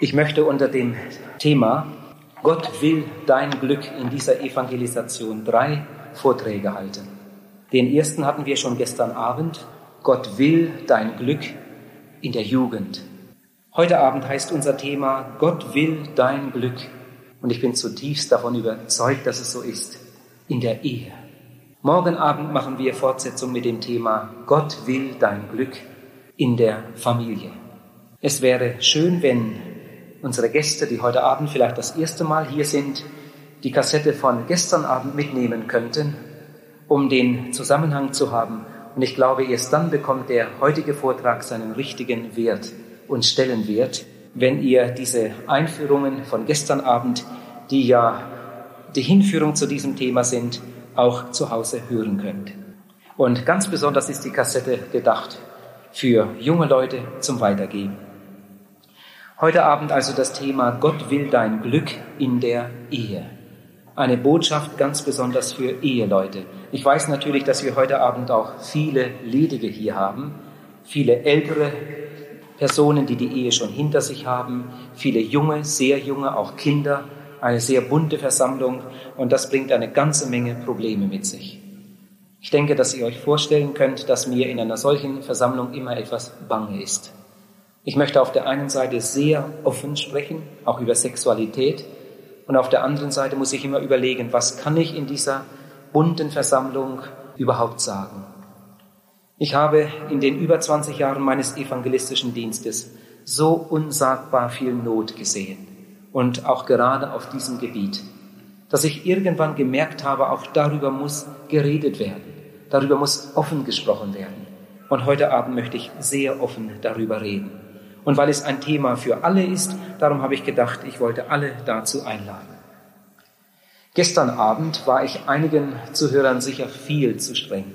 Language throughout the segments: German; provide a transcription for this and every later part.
Ich möchte unter dem Thema Gott will dein Glück in dieser Evangelisation drei Vorträge halten. Den ersten hatten wir schon gestern Abend. Gott will dein Glück in der Jugend. Heute Abend heißt unser Thema Gott will dein Glück. Und ich bin zutiefst davon überzeugt, dass es so ist. In der Ehe. Morgen Abend machen wir Fortsetzung mit dem Thema Gott will dein Glück in der Familie. Es wäre schön, wenn unsere Gäste, die heute Abend vielleicht das erste Mal hier sind, die Kassette von gestern Abend mitnehmen könnten, um den Zusammenhang zu haben. Und ich glaube, erst dann bekommt der heutige Vortrag seinen richtigen Wert und Stellenwert, wenn ihr diese Einführungen von gestern Abend, die ja die Hinführung zu diesem Thema sind, auch zu Hause hören könnt. Und ganz besonders ist die Kassette gedacht für junge Leute zum Weitergeben. Heute Abend also das Thema Gott will dein Glück in der Ehe. Eine Botschaft ganz besonders für Eheleute. Ich weiß natürlich, dass wir heute Abend auch viele Ledige hier haben, viele ältere Personen, die die Ehe schon hinter sich haben, viele junge, sehr junge, auch Kinder, eine sehr bunte Versammlung und das bringt eine ganze Menge Probleme mit sich. Ich denke, dass ihr euch vorstellen könnt, dass mir in einer solchen Versammlung immer etwas bange ist. Ich möchte auf der einen Seite sehr offen sprechen, auch über Sexualität, und auf der anderen Seite muss ich immer überlegen, was kann ich in dieser bunten Versammlung überhaupt sagen. Ich habe in den über 20 Jahren meines evangelistischen Dienstes so unsagbar viel Not gesehen und auch gerade auf diesem Gebiet, dass ich irgendwann gemerkt habe, auch darüber muss geredet werden, darüber muss offen gesprochen werden. Und heute Abend möchte ich sehr offen darüber reden. Und weil es ein Thema für alle ist, darum habe ich gedacht, ich wollte alle dazu einladen. Gestern Abend war ich einigen Zuhörern sicher viel zu streng.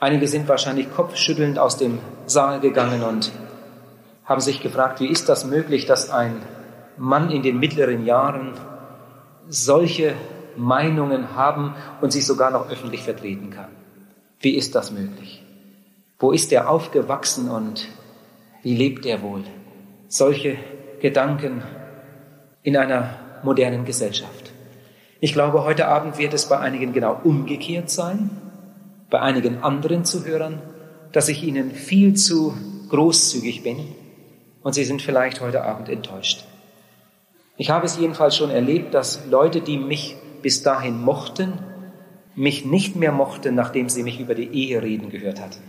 Einige sind wahrscheinlich kopfschüttelnd aus dem Saal gegangen und haben sich gefragt, wie ist das möglich, dass ein Mann in den mittleren Jahren solche Meinungen haben und sich sogar noch öffentlich vertreten kann. Wie ist das möglich? Wo ist er aufgewachsen und wie lebt er wohl? Solche Gedanken in einer modernen Gesellschaft. Ich glaube, heute Abend wird es bei einigen genau umgekehrt sein, bei einigen anderen Zuhörern, dass ich ihnen viel zu großzügig bin und sie sind vielleicht heute Abend enttäuscht. Ich habe es jedenfalls schon erlebt, dass Leute, die mich bis dahin mochten, mich nicht mehr mochten, nachdem sie mich über die Ehe reden gehört hatten.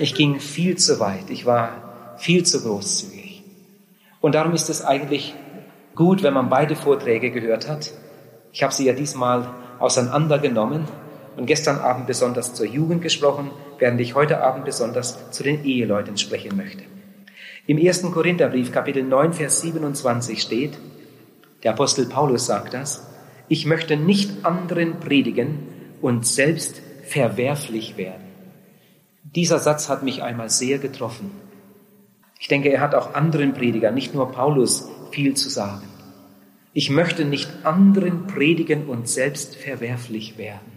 Ich ging viel zu weit. Ich war viel zu großzügig. Und darum ist es eigentlich gut, wenn man beide Vorträge gehört hat. Ich habe sie ja diesmal auseinandergenommen und gestern Abend besonders zur Jugend gesprochen, während ich heute Abend besonders zu den Eheleuten sprechen möchte. Im ersten Korintherbrief, Kapitel 9, Vers 27 steht, der Apostel Paulus sagt das, ich möchte nicht anderen predigen und selbst verwerflich werden. Dieser Satz hat mich einmal sehr getroffen. Ich denke, er hat auch anderen Predigern, nicht nur Paulus, viel zu sagen. Ich möchte nicht anderen predigen und selbst verwerflich werden.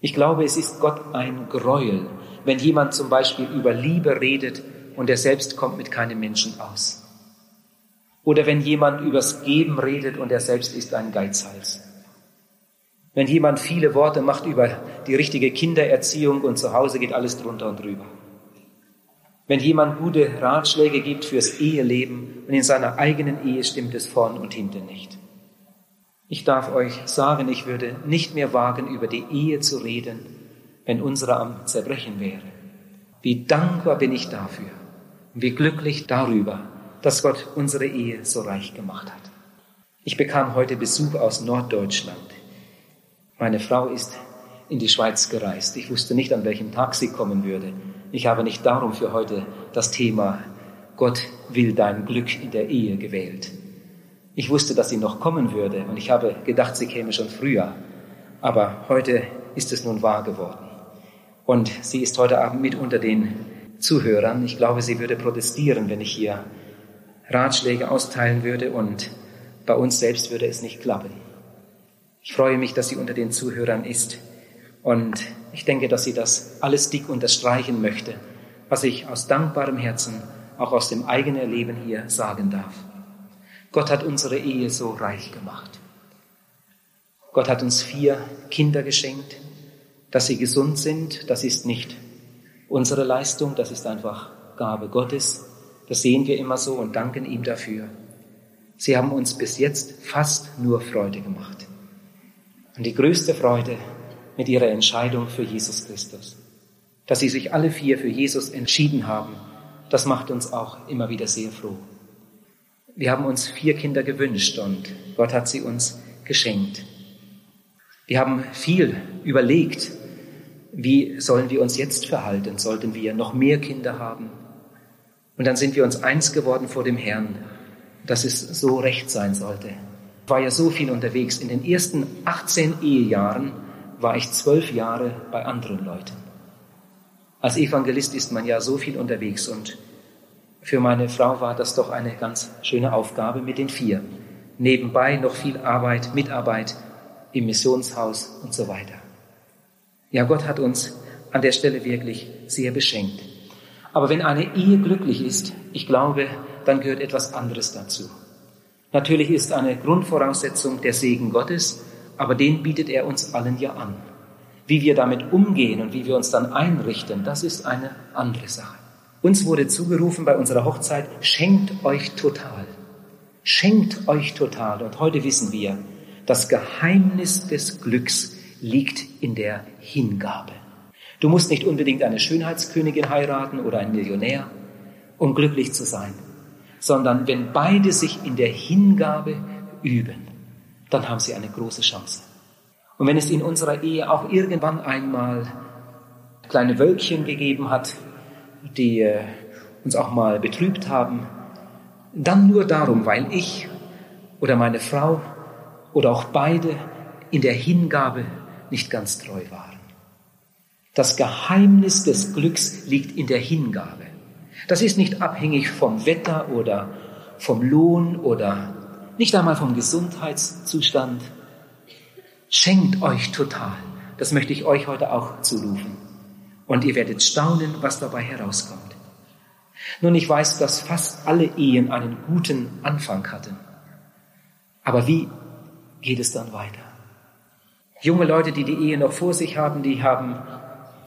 Ich glaube, es ist Gott ein Gräuel, wenn jemand zum Beispiel über Liebe redet und er selbst kommt mit keinem Menschen aus. Oder wenn jemand übers Geben redet und er selbst ist ein Geizhals. Wenn jemand viele Worte macht über die richtige Kindererziehung und zu Hause geht alles drunter und drüber. Wenn jemand gute Ratschläge gibt fürs Eheleben und in seiner eigenen Ehe stimmt es vorn und hinten nicht. Ich darf euch sagen, ich würde nicht mehr wagen, über die Ehe zu reden, wenn unsere am Zerbrechen wäre. Wie dankbar bin ich dafür und wie glücklich darüber, dass Gott unsere Ehe so reich gemacht hat. Ich bekam heute Besuch aus Norddeutschland. Meine Frau ist in die Schweiz gereist. Ich wusste nicht, an welchem Tag sie kommen würde. Ich habe nicht darum für heute das Thema Gott will dein Glück in der Ehe gewählt. Ich wusste, dass sie noch kommen würde und ich habe gedacht, sie käme schon früher. Aber heute ist es nun wahr geworden. Und sie ist heute Abend mit unter den Zuhörern. Ich glaube, sie würde protestieren, wenn ich hier Ratschläge austeilen würde und bei uns selbst würde es nicht klappen. Ich freue mich, dass sie unter den Zuhörern ist. Und ich denke, dass sie das alles dick unterstreichen möchte, was ich aus dankbarem Herzen auch aus dem eigenen Leben hier sagen darf. Gott hat unsere Ehe so reich gemacht. Gott hat uns vier Kinder geschenkt. Dass sie gesund sind, das ist nicht unsere Leistung, das ist einfach Gabe Gottes. Das sehen wir immer so und danken ihm dafür. Sie haben uns bis jetzt fast nur Freude gemacht. Und die größte Freude mit ihrer Entscheidung für Jesus Christus. Dass sie sich alle vier für Jesus entschieden haben, das macht uns auch immer wieder sehr froh. Wir haben uns vier Kinder gewünscht und Gott hat sie uns geschenkt. Wir haben viel überlegt, wie sollen wir uns jetzt verhalten? Sollten wir noch mehr Kinder haben? Und dann sind wir uns eins geworden vor dem Herrn, dass es so recht sein sollte. Ich war ja so viel unterwegs. In den ersten 18 Ehejahren war ich zwölf Jahre bei anderen Leuten. Als Evangelist ist man ja so viel unterwegs und für meine Frau war das doch eine ganz schöne Aufgabe mit den vier. Nebenbei noch viel Arbeit, Mitarbeit im Missionshaus und so weiter. Ja, Gott hat uns an der Stelle wirklich sehr beschenkt. Aber wenn eine Ehe glücklich ist, ich glaube, dann gehört etwas anderes dazu. Natürlich ist eine Grundvoraussetzung der Segen Gottes, aber den bietet er uns allen ja an. Wie wir damit umgehen und wie wir uns dann einrichten, das ist eine andere Sache. Uns wurde zugerufen bei unserer Hochzeit, schenkt euch total. Schenkt euch total. Und heute wissen wir, das Geheimnis des Glücks liegt in der Hingabe. Du musst nicht unbedingt eine Schönheitskönigin heiraten oder einen Millionär, um glücklich zu sein, sondern wenn beide sich in der Hingabe üben, dann haben sie eine große Chance. Und wenn es in unserer Ehe auch irgendwann einmal kleine Wölkchen gegeben hat, die äh, uns auch mal betrübt haben, dann nur darum, weil ich oder meine Frau oder auch beide in der Hingabe nicht ganz treu waren. Das Geheimnis des Glücks liegt in der Hingabe. Das ist nicht abhängig vom Wetter oder vom Lohn oder nicht einmal vom Gesundheitszustand. Schenkt euch total. Das möchte ich euch heute auch zurufen. Und ihr werdet staunen, was dabei herauskommt. Nun, ich weiß, dass fast alle Ehen einen guten Anfang hatten. Aber wie geht es dann weiter? Junge Leute, die die Ehe noch vor sich haben, die haben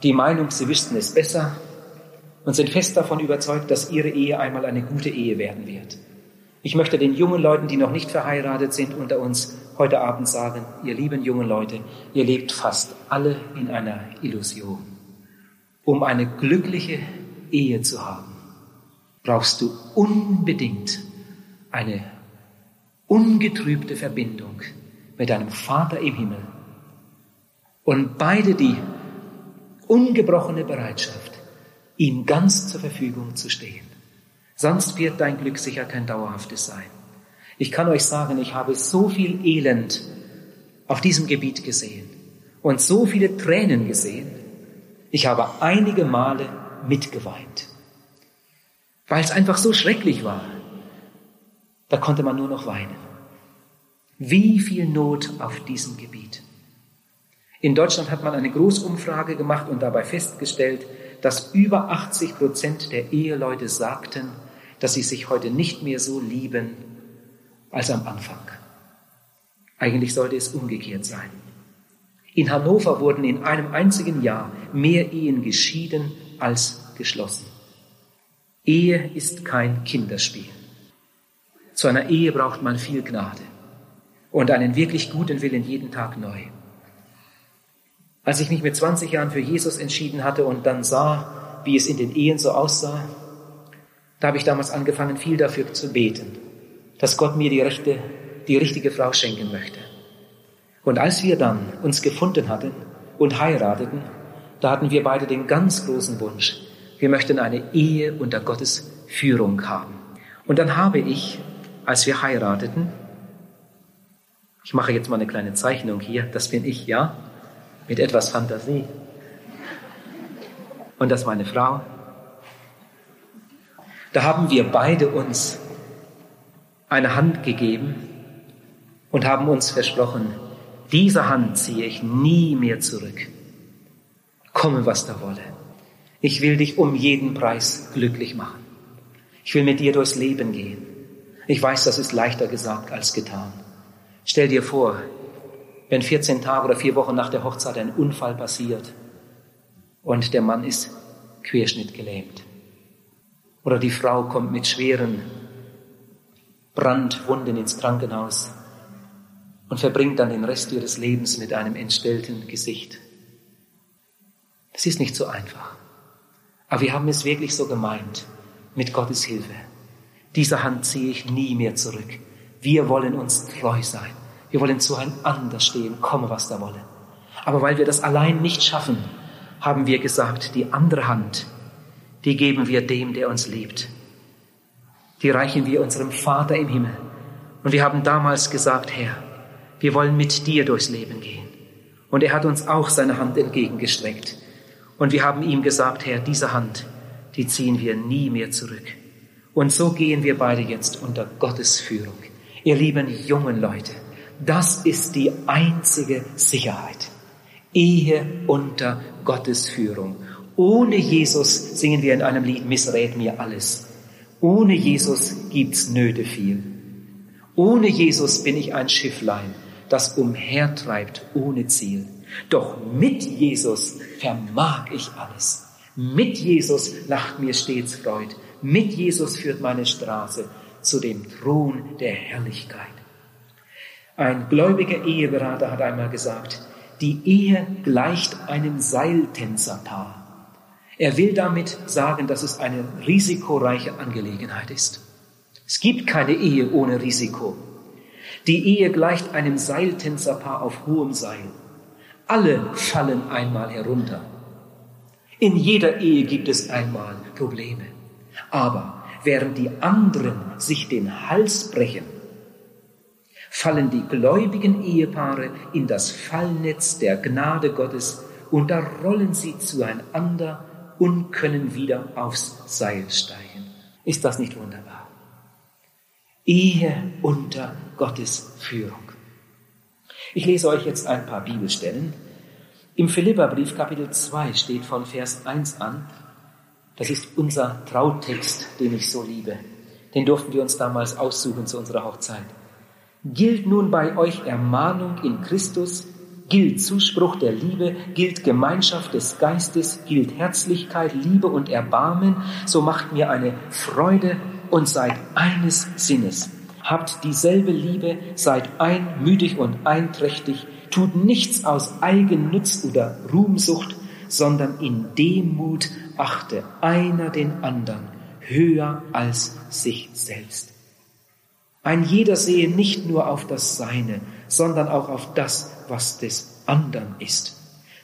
die Meinung, sie wüssten es besser und sind fest davon überzeugt, dass ihre Ehe einmal eine gute Ehe werden wird. Ich möchte den jungen Leuten, die noch nicht verheiratet sind, unter uns heute Abend sagen, ihr lieben jungen Leute, ihr lebt fast alle in einer Illusion. Um eine glückliche Ehe zu haben, brauchst du unbedingt eine ungetrübte Verbindung mit deinem Vater im Himmel. Und beide die ungebrochene Bereitschaft, ihm ganz zur Verfügung zu stehen. Sonst wird dein Glück sicher kein dauerhaftes sein. Ich kann euch sagen, ich habe so viel Elend auf diesem Gebiet gesehen und so viele Tränen gesehen. Ich habe einige Male mitgeweint, weil es einfach so schrecklich war. Da konnte man nur noch weinen. Wie viel Not auf diesem Gebiet. In Deutschland hat man eine Großumfrage gemacht und dabei festgestellt, dass über 80 Prozent der Eheleute sagten, dass sie sich heute nicht mehr so lieben als am Anfang. Eigentlich sollte es umgekehrt sein. In Hannover wurden in einem einzigen Jahr mehr Ehen geschieden als geschlossen. Ehe ist kein Kinderspiel. Zu einer Ehe braucht man viel Gnade und einen wirklich guten Willen jeden Tag neu. Als ich mich mit 20 Jahren für Jesus entschieden hatte und dann sah, wie es in den Ehen so aussah, da habe ich damals angefangen, viel dafür zu beten, dass Gott mir die, rechte, die richtige Frau schenken möchte. Und als wir dann uns gefunden hatten und heirateten, da hatten wir beide den ganz großen Wunsch, wir möchten eine Ehe unter Gottes Führung haben. Und dann habe ich, als wir heirateten, ich mache jetzt mal eine kleine Zeichnung hier, das bin ich, ja, mit etwas Fantasie. Und das meine Frau. Da haben wir beide uns eine Hand gegeben und haben uns versprochen, diese Hand ziehe ich nie mehr zurück. Komme, was da wolle. Ich will dich um jeden Preis glücklich machen. Ich will mit dir durchs Leben gehen. Ich weiß, das ist leichter gesagt als getan. Stell dir vor, wenn 14 Tage oder vier Wochen nach der Hochzeit ein Unfall passiert und der Mann ist querschnittgelähmt. Oder die Frau kommt mit schweren Brandwunden ins Krankenhaus und verbringt dann den Rest ihres Lebens mit einem entstellten Gesicht. Das ist nicht so einfach. Aber wir haben es wirklich so gemeint, mit Gottes Hilfe. Diese Hand ziehe ich nie mehr zurück. Wir wollen uns treu sein. Wir wollen zueinander stehen, komme was da wolle. Aber weil wir das allein nicht schaffen, haben wir gesagt, die andere Hand, die geben wir dem, der uns liebt. Die reichen wir unserem Vater im Himmel. Und wir haben damals gesagt, Herr, wir wollen mit dir durchs Leben gehen. Und er hat uns auch seine Hand entgegengestreckt. Und wir haben ihm gesagt, Herr, diese Hand, die ziehen wir nie mehr zurück. Und so gehen wir beide jetzt unter Gottes Führung. Ihr lieben jungen Leute, das ist die einzige Sicherheit. Ehe unter Gottes Führung. Ohne Jesus singen wir in einem Lied, missrät mir alles. Ohne Jesus gibt's Nöte viel. Ohne Jesus bin ich ein Schifflein, das umhertreibt ohne Ziel. Doch mit Jesus vermag ich alles. Mit Jesus lacht mir stets Freud. Mit Jesus führt meine Straße zu dem Thron der Herrlichkeit. Ein gläubiger Eheberater hat einmal gesagt, die Ehe gleicht einem Seiltänzerpaar. Er will damit sagen, dass es eine risikoreiche Angelegenheit ist. Es gibt keine Ehe ohne Risiko. Die Ehe gleicht einem Seiltänzerpaar auf hohem Seil. Alle fallen einmal herunter. In jeder Ehe gibt es einmal Probleme. Aber während die anderen sich den Hals brechen, fallen die gläubigen Ehepaare in das Fallnetz der Gnade Gottes und da rollen sie zueinander und können wieder aufs Seil steigen. Ist das nicht wunderbar? Ehe unter Gottes Führung. Ich lese euch jetzt ein paar Bibelstellen. Im Philipperbrief Kapitel 2 steht von Vers 1 an, das ist unser Trautext, den ich so liebe. Den durften wir uns damals aussuchen zu unserer Hochzeit. Gilt nun bei euch Ermahnung in Christus, gilt Zuspruch der Liebe, gilt Gemeinschaft des Geistes, gilt Herzlichkeit, Liebe und Erbarmen, so macht mir eine Freude und seid eines Sinnes. Habt dieselbe Liebe, seid einmütig und einträchtig, tut nichts aus Eigennutz oder Ruhmsucht, sondern in Demut achte einer den anderen höher als sich selbst. Ein jeder sehe nicht nur auf das Seine, sondern auch auf das, was des anderen ist.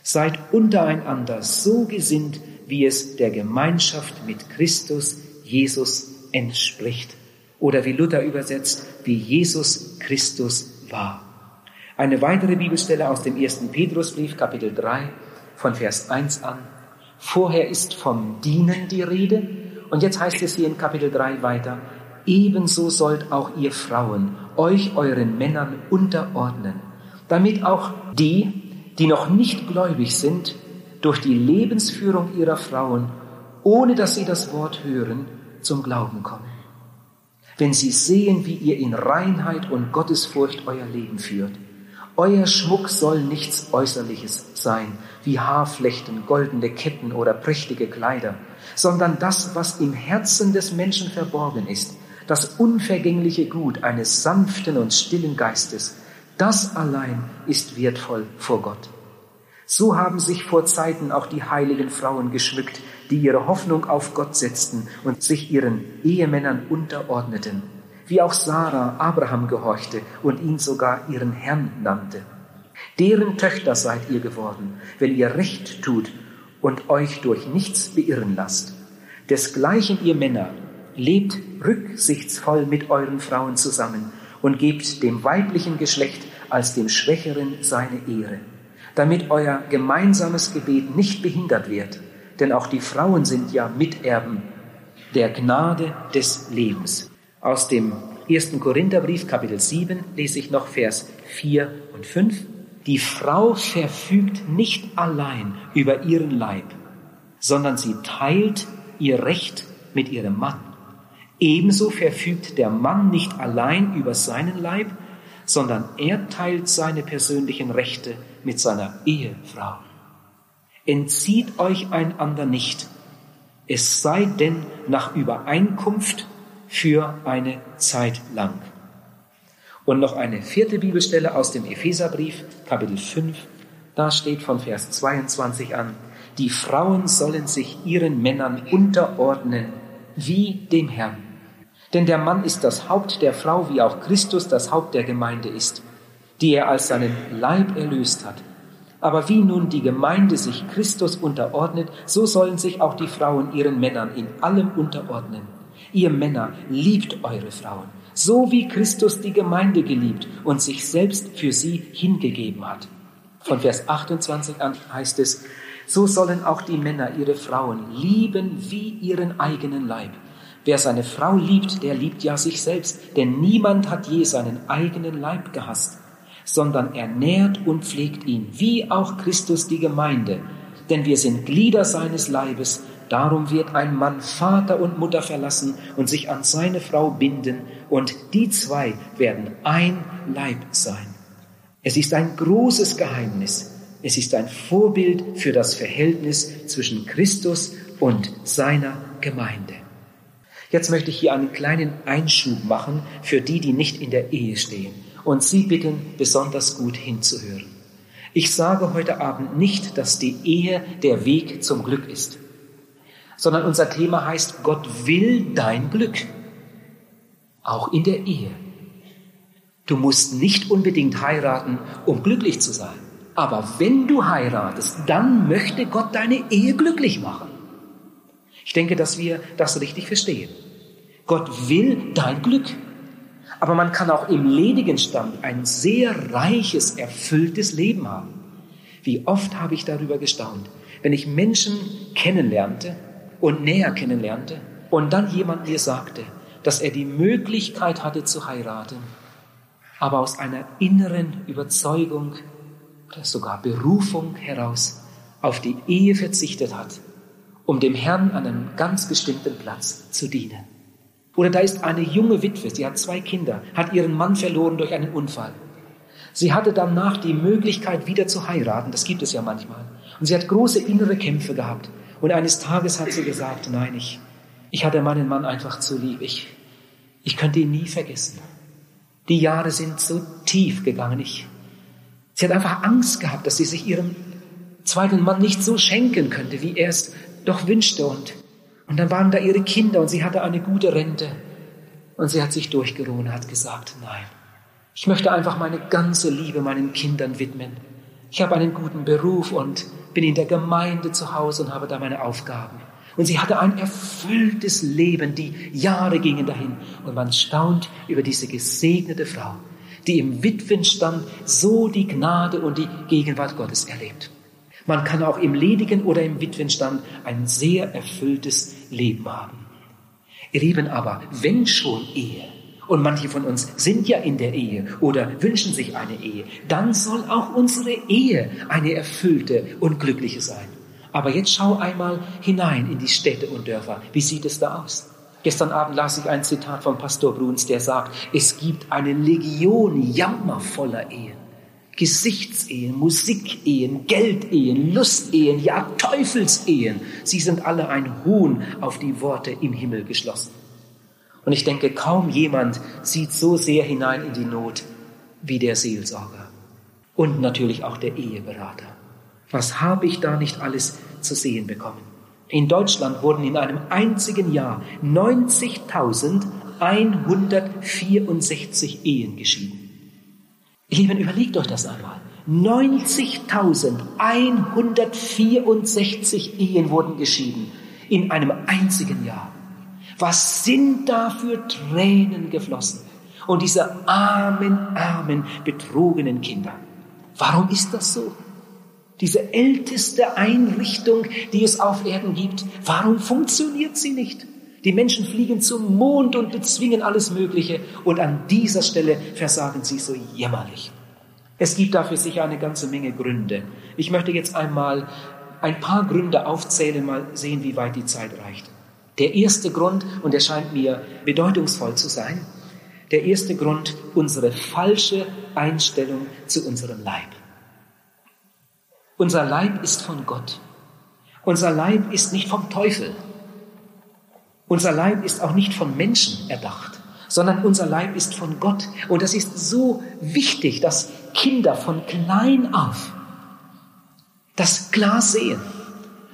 Seid untereinander so gesinnt, wie es der Gemeinschaft mit Christus Jesus entspricht. Oder wie Luther übersetzt, wie Jesus Christus war. Eine weitere Bibelstelle aus dem ersten Petrusbrief, Kapitel 3, von Vers 1 an. Vorher ist vom Dienen die Rede. Und jetzt heißt es hier in Kapitel 3 weiter, ebenso sollt auch ihr Frauen euch euren Männern unterordnen, damit auch die, die noch nicht gläubig sind, durch die Lebensführung ihrer Frauen, ohne dass sie das Wort hören, zum Glauben kommen. Wenn sie sehen, wie ihr in Reinheit und Gottesfurcht euer Leben führt, euer Schmuck soll nichts Äußerliches sein, wie Haarflechten, goldene Ketten oder prächtige Kleider, sondern das, was im Herzen des Menschen verborgen ist, das unvergängliche Gut eines sanften und stillen Geistes, das allein ist wertvoll vor Gott. So haben sich vor Zeiten auch die heiligen Frauen geschmückt, die ihre Hoffnung auf Gott setzten und sich ihren Ehemännern unterordneten, wie auch Sarah Abraham gehorchte und ihn sogar ihren Herrn nannte. Deren Töchter seid ihr geworden, wenn ihr Recht tut und euch durch nichts beirren lasst. Desgleichen ihr Männer, lebt rücksichtsvoll mit euren Frauen zusammen und gebt dem weiblichen Geschlecht als dem Schwächeren seine Ehre, damit euer gemeinsames Gebet nicht behindert wird, denn auch die Frauen sind ja Miterben der Gnade des Lebens. Aus dem 1. Korintherbrief Kapitel 7 lese ich noch Vers 4 und 5. Die Frau verfügt nicht allein über ihren Leib, sondern sie teilt ihr Recht mit ihrem Mann Ebenso verfügt der Mann nicht allein über seinen Leib, sondern er teilt seine persönlichen Rechte mit seiner Ehefrau. Entzieht euch einander nicht, es sei denn nach Übereinkunft für eine Zeit lang. Und noch eine vierte Bibelstelle aus dem Epheserbrief, Kapitel 5, da steht von Vers 22 an, die Frauen sollen sich ihren Männern unterordnen, wie dem Herrn. Denn der Mann ist das Haupt der Frau, wie auch Christus das Haupt der Gemeinde ist, die er als seinen Leib erlöst hat. Aber wie nun die Gemeinde sich Christus unterordnet, so sollen sich auch die Frauen ihren Männern in allem unterordnen. Ihr Männer, liebt eure Frauen, so wie Christus die Gemeinde geliebt und sich selbst für sie hingegeben hat. Von Vers 28 an heißt es, so sollen auch die Männer ihre Frauen lieben wie ihren eigenen Leib. Wer seine Frau liebt, der liebt ja sich selbst, denn niemand hat je seinen eigenen Leib gehasst, sondern er nährt und pflegt ihn, wie auch Christus die Gemeinde. Denn wir sind Glieder seines Leibes, darum wird ein Mann Vater und Mutter verlassen und sich an seine Frau binden, und die zwei werden ein Leib sein. Es ist ein großes Geheimnis. Es ist ein Vorbild für das Verhältnis zwischen Christus und seiner Gemeinde. Jetzt möchte ich hier einen kleinen Einschub machen für die, die nicht in der Ehe stehen und Sie bitten, besonders gut hinzuhören. Ich sage heute Abend nicht, dass die Ehe der Weg zum Glück ist, sondern unser Thema heißt, Gott will dein Glück, auch in der Ehe. Du musst nicht unbedingt heiraten, um glücklich zu sein. Aber wenn du heiratest, dann möchte Gott deine Ehe glücklich machen. Ich denke, dass wir das richtig verstehen. Gott will dein Glück. Aber man kann auch im ledigen Stand ein sehr reiches, erfülltes Leben haben. Wie oft habe ich darüber gestaunt, wenn ich Menschen kennenlernte und näher kennenlernte und dann jemand mir sagte, dass er die Möglichkeit hatte zu heiraten, aber aus einer inneren Überzeugung oder sogar Berufung heraus auf die Ehe verzichtet hat, um dem Herrn an einem ganz bestimmten Platz zu dienen. Oder da ist eine junge Witwe, sie hat zwei Kinder, hat ihren Mann verloren durch einen Unfall. Sie hatte danach die Möglichkeit, wieder zu heiraten, das gibt es ja manchmal. Und sie hat große innere Kämpfe gehabt. Und eines Tages hat sie gesagt, nein, ich, ich hatte meinen Mann einfach zu lieb. Ich, ich könnte ihn nie vergessen. Die Jahre sind so tief gegangen. Ich, sie hat einfach Angst gehabt, dass sie sich ihrem zweiten Mann nicht so schenken könnte, wie er es doch wünschte. Und, und dann waren da ihre Kinder und sie hatte eine gute Rente. Und sie hat sich durchgerungen und hat gesagt, nein, ich möchte einfach meine ganze Liebe meinen Kindern widmen. Ich habe einen guten Beruf und bin in der Gemeinde zu Hause und habe da meine Aufgaben. Und sie hatte ein erfülltes Leben, die Jahre gingen dahin. Und man staunt über diese gesegnete Frau, die im Witwenstand so die Gnade und die Gegenwart Gottes erlebt. Man kann auch im ledigen oder im Witwenstand ein sehr erfülltes Leben haben. Ihr Lieben aber, wenn schon Ehe, und manche von uns sind ja in der Ehe oder wünschen sich eine Ehe, dann soll auch unsere Ehe eine erfüllte und glückliche sein. Aber jetzt schau einmal hinein in die Städte und Dörfer. Wie sieht es da aus? Gestern Abend las ich ein Zitat von Pastor Bruns, der sagt, es gibt eine Legion jammervoller Ehen. Gesichtsehen, Musikehen, Geldehen, Lustehen, ja Teufelsehen. Sie sind alle ein Hohn auf die Worte im Himmel geschlossen. Und ich denke, kaum jemand sieht so sehr hinein in die Not wie der Seelsorger und natürlich auch der Eheberater. Was habe ich da nicht alles zu sehen bekommen? In Deutschland wurden in einem einzigen Jahr 90.164 Ehen geschieden. Ihr Lieben, überlegt euch das einmal. 90.164 Ehen wurden geschieden in einem einzigen Jahr. Was sind da für Tränen geflossen? Und diese armen, armen, betrogenen Kinder. Warum ist das so? diese älteste Einrichtung, die es auf Erden gibt, warum funktioniert sie nicht? Die Menschen fliegen zum Mond und bezwingen alles Mögliche und an dieser Stelle versagen sie so jämmerlich. Es gibt dafür sicher eine ganze Menge Gründe. Ich möchte jetzt einmal ein paar Gründe aufzählen, mal sehen, wie weit die Zeit reicht. Der erste Grund, und der scheint mir bedeutungsvoll zu sein, der erste Grund, unsere falsche Einstellung zu unserem Leib. Unser Leib ist von Gott. Unser Leib ist nicht vom Teufel. Unser Leib ist auch nicht von Menschen erdacht, sondern unser Leib ist von Gott. Und das ist so wichtig, dass Kinder von klein auf das klar sehen.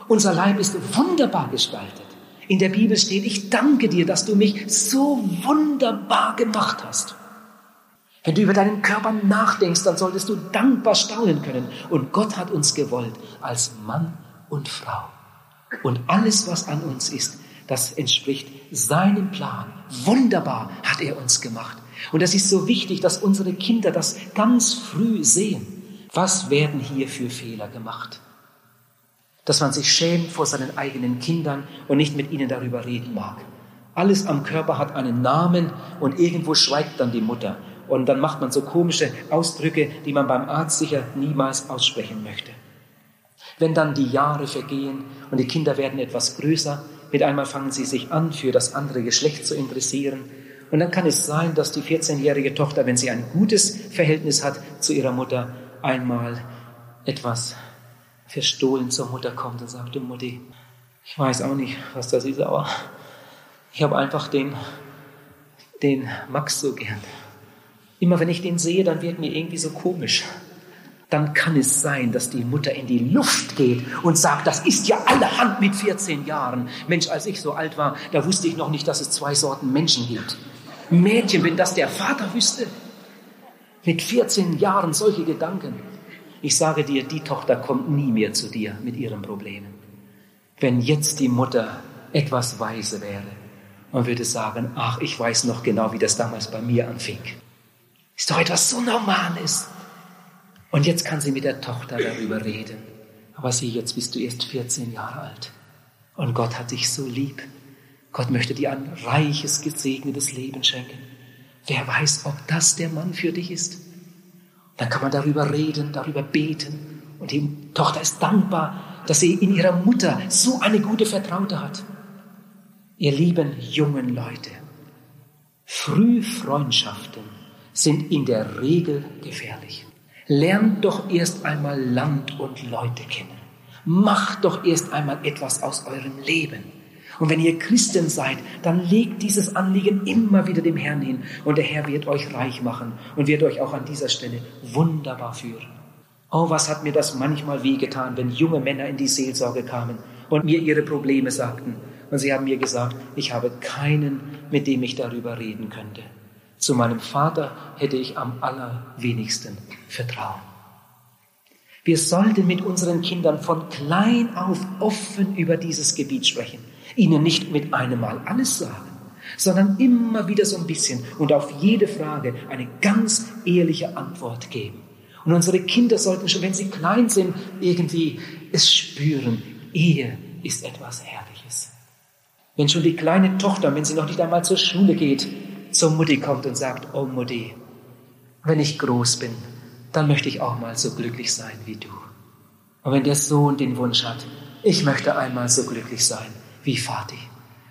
Unser Leib ist wunderbar gestaltet. In der Bibel steht, ich danke dir, dass du mich so wunderbar gemacht hast. Wenn du über deinen Körper nachdenkst, dann solltest du dankbar staunen können. Und Gott hat uns gewollt als Mann und Frau. Und alles, was an uns ist, das entspricht seinem Plan. Wunderbar hat er uns gemacht. Und das ist so wichtig, dass unsere Kinder das ganz früh sehen. Was werden hier für Fehler gemacht? dass man sich schämt vor seinen eigenen Kindern und nicht mit ihnen darüber reden mag. Alles am Körper hat einen Namen und irgendwo schweigt dann die Mutter. Und dann macht man so komische Ausdrücke, die man beim Arzt sicher niemals aussprechen möchte. Wenn dann die Jahre vergehen und die Kinder werden etwas größer, mit einmal fangen sie sich an, für das andere Geschlecht zu interessieren. Und dann kann es sein, dass die 14-jährige Tochter, wenn sie ein gutes Verhältnis hat zu ihrer Mutter, einmal etwas verstohlen zur Mutter kommt und sagt, Mutti, ich weiß auch nicht, was das ist, aber ich habe einfach den, den Max so gern. Immer wenn ich den sehe, dann wird mir irgendwie so komisch. Dann kann es sein, dass die Mutter in die Luft geht und sagt, das ist ja allerhand mit 14 Jahren. Mensch, als ich so alt war, da wusste ich noch nicht, dass es zwei Sorten Menschen gibt. Mädchen, wenn das der Vater wüsste, mit 14 Jahren solche Gedanken. Ich sage dir, die Tochter kommt nie mehr zu dir mit ihren Problemen. Wenn jetzt die Mutter etwas weise wäre und würde sagen, ach, ich weiß noch genau, wie das damals bei mir anfing. Ist doch etwas so Normales. Und jetzt kann sie mit der Tochter darüber reden. Aber sieh, jetzt bist du erst 14 Jahre alt. Und Gott hat dich so lieb. Gott möchte dir ein reiches, gesegnetes Leben schenken. Wer weiß, ob das der Mann für dich ist? Dann kann man darüber reden, darüber beten. Und die Tochter ist dankbar, dass sie in ihrer Mutter so eine gute Vertraute hat. Ihr lieben jungen Leute, Frühfreundschaften sind in der Regel gefährlich. Lernt doch erst einmal Land und Leute kennen. Macht doch erst einmal etwas aus eurem Leben. Und wenn ihr Christen seid, dann legt dieses Anliegen immer wieder dem Herrn hin und der Herr wird euch reich machen und wird euch auch an dieser Stelle wunderbar führen. Oh, was hat mir das manchmal wehgetan, wenn junge Männer in die Seelsorge kamen und mir ihre Probleme sagten. Und sie haben mir gesagt, ich habe keinen, mit dem ich darüber reden könnte. Zu meinem Vater hätte ich am allerwenigsten Vertrauen. Wir sollten mit unseren Kindern von klein auf offen über dieses Gebiet sprechen ihnen nicht mit einem Mal alles sagen, sondern immer wieder so ein bisschen und auf jede Frage eine ganz ehrliche Antwort geben. Und unsere Kinder sollten schon, wenn sie klein sind, irgendwie es spüren. Ehe ist etwas Herrliches. Wenn schon die kleine Tochter, wenn sie noch nicht einmal zur Schule geht, zur Mutti kommt und sagt, oh Mutti, wenn ich groß bin, dann möchte ich auch mal so glücklich sein wie du. Und wenn der Sohn den Wunsch hat, ich möchte einmal so glücklich sein, wie Vati.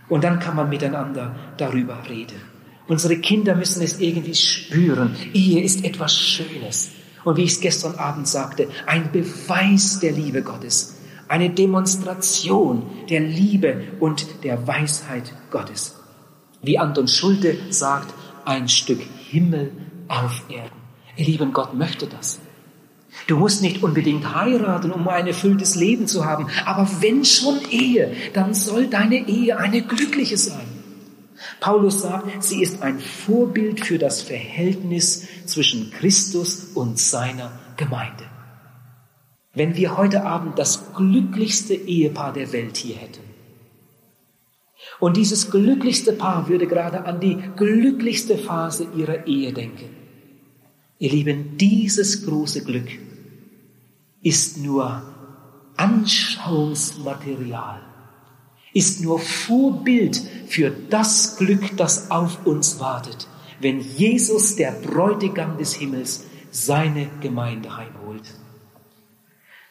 Und dann kann man miteinander darüber reden. Unsere Kinder müssen es irgendwie spüren. Ehe ist etwas Schönes. Und wie ich es gestern Abend sagte, ein Beweis der Liebe Gottes. Eine Demonstration der Liebe und der Weisheit Gottes. Wie Anton Schulte sagt, ein Stück Himmel auf Erden. Ihr lieben Gott möchte das. Du musst nicht unbedingt heiraten, um ein erfülltes Leben zu haben. Aber wenn schon Ehe, dann soll deine Ehe eine glückliche sein. Paulus sagt, sie ist ein Vorbild für das Verhältnis zwischen Christus und seiner Gemeinde. Wenn wir heute Abend das glücklichste Ehepaar der Welt hier hätten, und dieses glücklichste Paar würde gerade an die glücklichste Phase ihrer Ehe denken, ihr Lieben, dieses große Glück ist nur Anschauungsmaterial, ist nur Vorbild für das Glück, das auf uns wartet, wenn Jesus, der Bräutigam des Himmels, seine Gemeinde heimholt.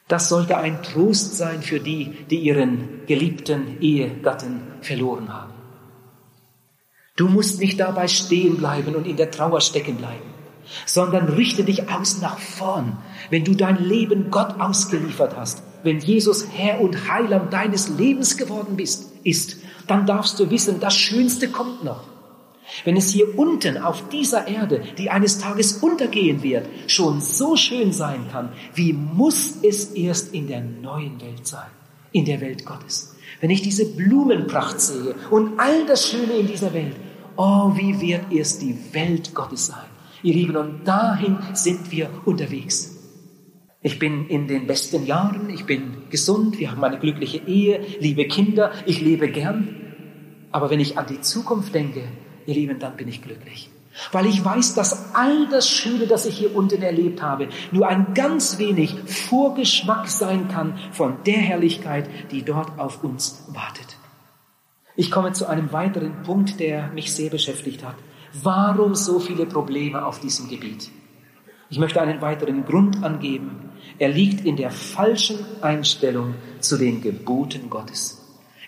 Das sollte ein Trost sein für die, die ihren geliebten Ehegatten verloren haben. Du musst nicht dabei stehen bleiben und in der Trauer stecken bleiben, sondern richte dich aus nach vorn, wenn du dein Leben Gott ausgeliefert hast, wenn Jesus Herr und Heiland deines Lebens geworden bist, ist, dann darfst du wissen, das Schönste kommt noch. Wenn es hier unten auf dieser Erde, die eines Tages untergehen wird, schon so schön sein kann, wie muss es erst in der neuen Welt sein, in der Welt Gottes? Wenn ich diese Blumenpracht sehe und all das Schöne in dieser Welt, oh, wie wird erst die Welt Gottes sein? Ihr Lieben, und dahin sind wir unterwegs. Ich bin in den besten Jahren, ich bin gesund, wir haben eine glückliche Ehe, liebe Kinder, ich lebe gern. Aber wenn ich an die Zukunft denke, ihr Lieben, dann bin ich glücklich. Weil ich weiß, dass all das Schöne, das ich hier unten erlebt habe, nur ein ganz wenig Vorgeschmack sein kann von der Herrlichkeit, die dort auf uns wartet. Ich komme zu einem weiteren Punkt, der mich sehr beschäftigt hat. Warum so viele Probleme auf diesem Gebiet? Ich möchte einen weiteren Grund angeben. Er liegt in der falschen Einstellung zu den Geboten Gottes.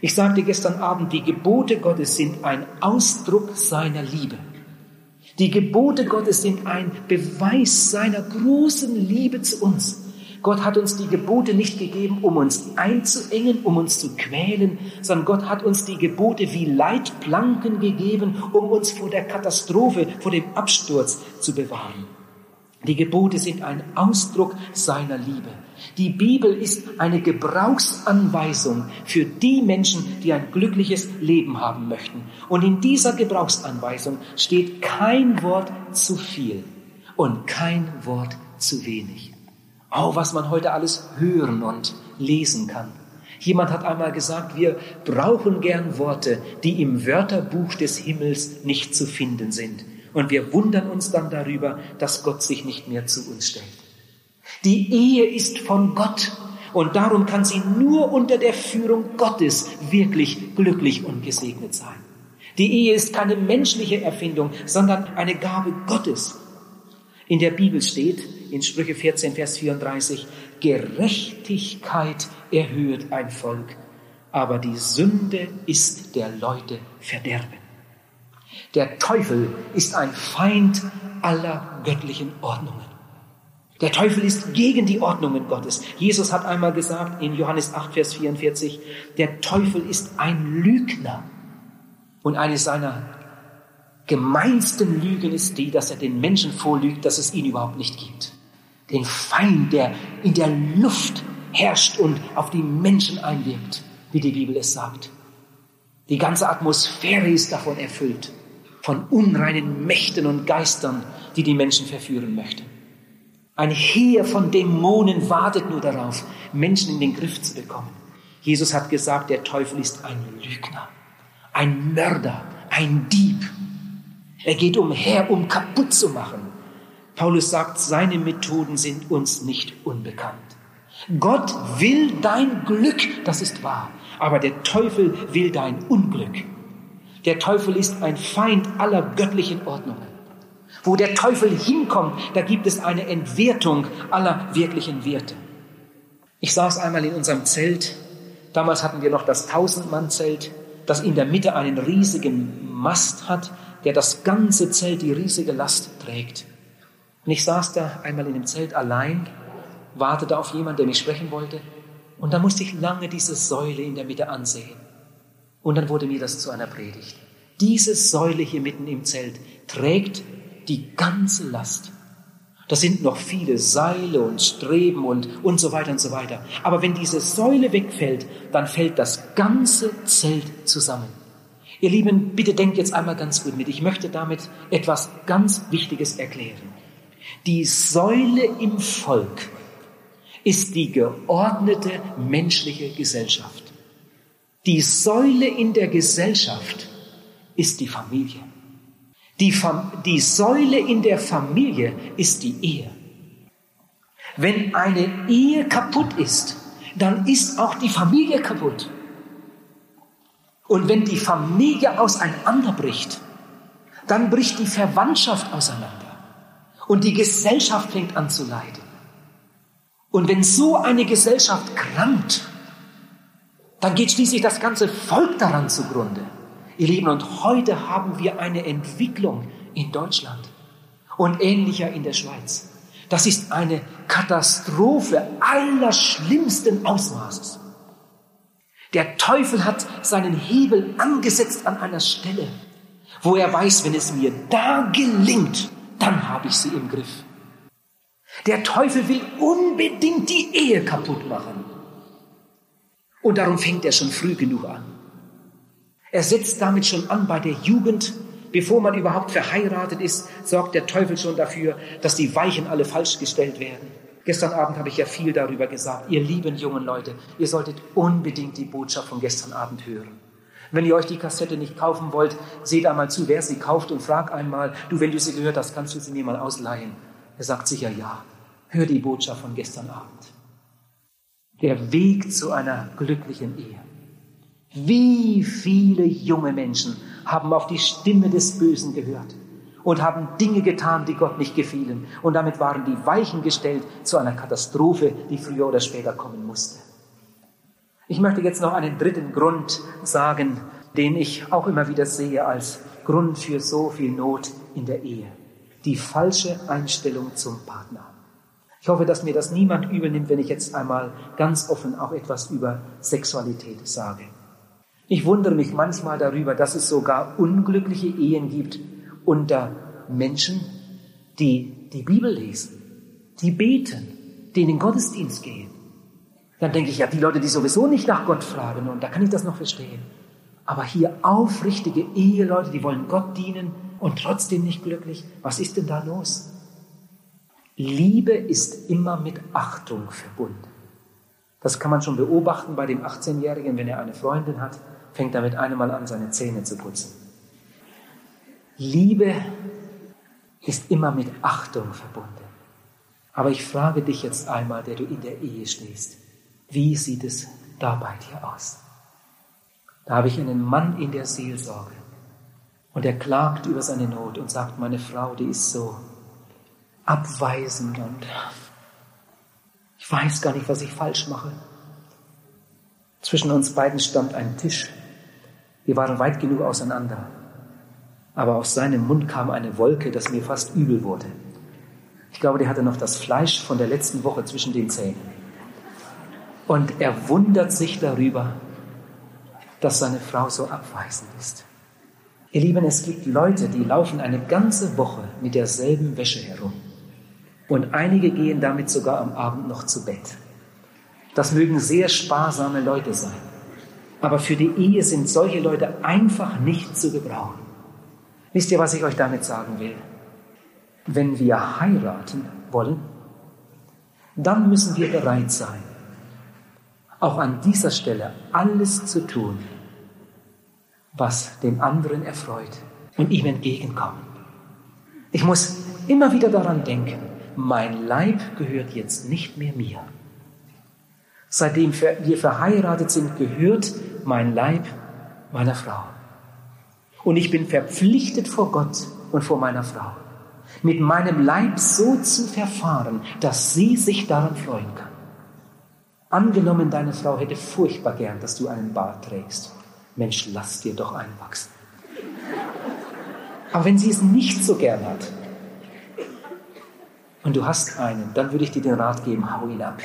Ich sagte gestern Abend, die Gebote Gottes sind ein Ausdruck seiner Liebe. Die Gebote Gottes sind ein Beweis seiner großen Liebe zu uns. Gott hat uns die Gebote nicht gegeben, um uns einzuengen, um uns zu quälen, sondern Gott hat uns die Gebote wie Leitplanken gegeben, um uns vor der Katastrophe, vor dem Absturz zu bewahren. Die Gebote sind ein Ausdruck seiner Liebe. Die Bibel ist eine Gebrauchsanweisung für die Menschen, die ein glückliches Leben haben möchten. Und in dieser Gebrauchsanweisung steht kein Wort zu viel und kein Wort zu wenig. Oh, was man heute alles hören und lesen kann. Jemand hat einmal gesagt, wir brauchen gern Worte, die im Wörterbuch des Himmels nicht zu finden sind. Und wir wundern uns dann darüber, dass Gott sich nicht mehr zu uns stellt. Die Ehe ist von Gott und darum kann sie nur unter der Führung Gottes wirklich glücklich und gesegnet sein. Die Ehe ist keine menschliche Erfindung, sondern eine Gabe Gottes. In der Bibel steht in Sprüche 14, Vers 34, Gerechtigkeit erhöht ein Volk, aber die Sünde ist der Leute Verderben. Der Teufel ist ein Feind aller göttlichen Ordnungen. Der Teufel ist gegen die Ordnungen Gottes. Jesus hat einmal gesagt in Johannes 8, Vers 44, der Teufel ist ein Lügner. Und eine seiner gemeinsten Lügen ist die, dass er den Menschen vorlügt, dass es ihn überhaupt nicht gibt. Den Feind, der in der Luft herrscht und auf die Menschen einwirkt, wie die Bibel es sagt. Die ganze Atmosphäre ist davon erfüllt von unreinen Mächten und Geistern, die die Menschen verführen möchten. Ein Heer von Dämonen wartet nur darauf, Menschen in den Griff zu bekommen. Jesus hat gesagt, der Teufel ist ein Lügner, ein Mörder, ein Dieb. Er geht umher, um kaputt zu machen. Paulus sagt, seine Methoden sind uns nicht unbekannt. Gott will dein Glück, das ist wahr, aber der Teufel will dein Unglück. Der Teufel ist ein Feind aller göttlichen Ordnungen. Wo der Teufel hinkommt, da gibt es eine Entwertung aller wirklichen Werte. Ich saß einmal in unserem Zelt. Damals hatten wir noch das Tausendmann-Zelt, das in der Mitte einen riesigen Mast hat, der das ganze Zelt, die riesige Last trägt. Und ich saß da einmal in dem Zelt allein, wartete auf jemanden, der mich sprechen wollte. Und da musste ich lange diese Säule in der Mitte ansehen. Und dann wurde mir das zu einer Predigt. Diese Säule hier mitten im Zelt trägt die ganze Last. Das sind noch viele Seile und Streben und, und so weiter und so weiter. Aber wenn diese Säule wegfällt, dann fällt das ganze Zelt zusammen. Ihr Lieben, bitte denkt jetzt einmal ganz gut mit. Ich möchte damit etwas ganz Wichtiges erklären. Die Säule im Volk ist die geordnete menschliche Gesellschaft. Die Säule in der Gesellschaft ist die Familie. Die, Fam die Säule in der Familie ist die Ehe. Wenn eine Ehe kaputt ist, dann ist auch die Familie kaputt. Und wenn die Familie auseinanderbricht, dann bricht die Verwandtschaft auseinander. Und die Gesellschaft fängt an zu leiden. Und wenn so eine Gesellschaft krankt, dann geht schließlich das ganze Volk daran zugrunde. Ihr Lieben, und heute haben wir eine Entwicklung in Deutschland und ähnlicher in der Schweiz. Das ist eine Katastrophe allerschlimmsten Ausmaßes. Der Teufel hat seinen Hebel angesetzt an einer Stelle, wo er weiß, wenn es mir da gelingt, dann habe ich sie im Griff. Der Teufel will unbedingt die Ehe kaputt machen. Und darum fängt er schon früh genug an. Er setzt damit schon an bei der Jugend. Bevor man überhaupt verheiratet ist, sorgt der Teufel schon dafür, dass die Weichen alle falsch gestellt werden. Gestern Abend habe ich ja viel darüber gesagt. Ihr lieben jungen Leute, ihr solltet unbedingt die Botschaft von gestern Abend hören. Wenn ihr euch die Kassette nicht kaufen wollt, seht einmal zu, wer sie kauft und frag einmal, du, wenn du sie gehört hast, kannst du sie mir mal ausleihen? Er sagt sicher ja. Hör die Botschaft von gestern Abend. Der Weg zu einer glücklichen Ehe. Wie viele junge Menschen haben auf die Stimme des Bösen gehört und haben Dinge getan, die Gott nicht gefielen. Und damit waren die Weichen gestellt zu einer Katastrophe, die früher oder später kommen musste. Ich möchte jetzt noch einen dritten Grund sagen, den ich auch immer wieder sehe als Grund für so viel Not in der Ehe. Die falsche Einstellung zum Partner. Ich hoffe, dass mir das niemand übernimmt, wenn ich jetzt einmal ganz offen auch etwas über Sexualität sage. Ich wundere mich manchmal darüber, dass es sogar unglückliche Ehen gibt unter Menschen, die die Bibel lesen, die beten, die in den Gottesdienst gehen. Dann denke ich, ja, die Leute, die sowieso nicht nach Gott fragen, und da kann ich das noch verstehen. Aber hier aufrichtige Eheleute, die wollen Gott dienen und trotzdem nicht glücklich. Was ist denn da los? Liebe ist immer mit Achtung verbunden. Das kann man schon beobachten bei dem 18-Jährigen, wenn er eine Freundin hat fängt er mit einem Mal an, seine Zähne zu putzen. Liebe ist immer mit Achtung verbunden. Aber ich frage dich jetzt einmal, der du in der Ehe stehst, wie sieht es da bei dir aus? Da habe ich einen Mann in der Seelsorge und er klagt über seine Not und sagt, meine Frau, die ist so abweisend und ich weiß gar nicht, was ich falsch mache. Zwischen uns beiden stand ein Tisch wir waren weit genug auseinander. Aber aus seinem Mund kam eine Wolke, dass mir fast übel wurde. Ich glaube, der hatte noch das Fleisch von der letzten Woche zwischen den Zähnen. Und er wundert sich darüber, dass seine Frau so abweisend ist. Ihr Lieben, es gibt Leute, die laufen eine ganze Woche mit derselben Wäsche herum. Und einige gehen damit sogar am Abend noch zu Bett. Das mögen sehr sparsame Leute sein. Aber für die Ehe sind solche Leute einfach nicht zu gebrauchen. Wisst ihr, was ich euch damit sagen will? Wenn wir heiraten wollen, dann müssen wir bereit sein, auch an dieser Stelle alles zu tun, was den anderen erfreut und ihm entgegenkommt. Ich muss immer wieder daran denken, mein Leib gehört jetzt nicht mehr mir. Seitdem wir verheiratet sind, gehört mein Leib meiner Frau. Und ich bin verpflichtet vor Gott und vor meiner Frau, mit meinem Leib so zu verfahren, dass sie sich daran freuen kann. Angenommen, deine Frau hätte furchtbar gern, dass du einen Bart trägst. Mensch, lass dir doch einwachsen. Aber wenn sie es nicht so gern hat und du hast einen, dann würde ich dir den Rat geben, hau ihn ab.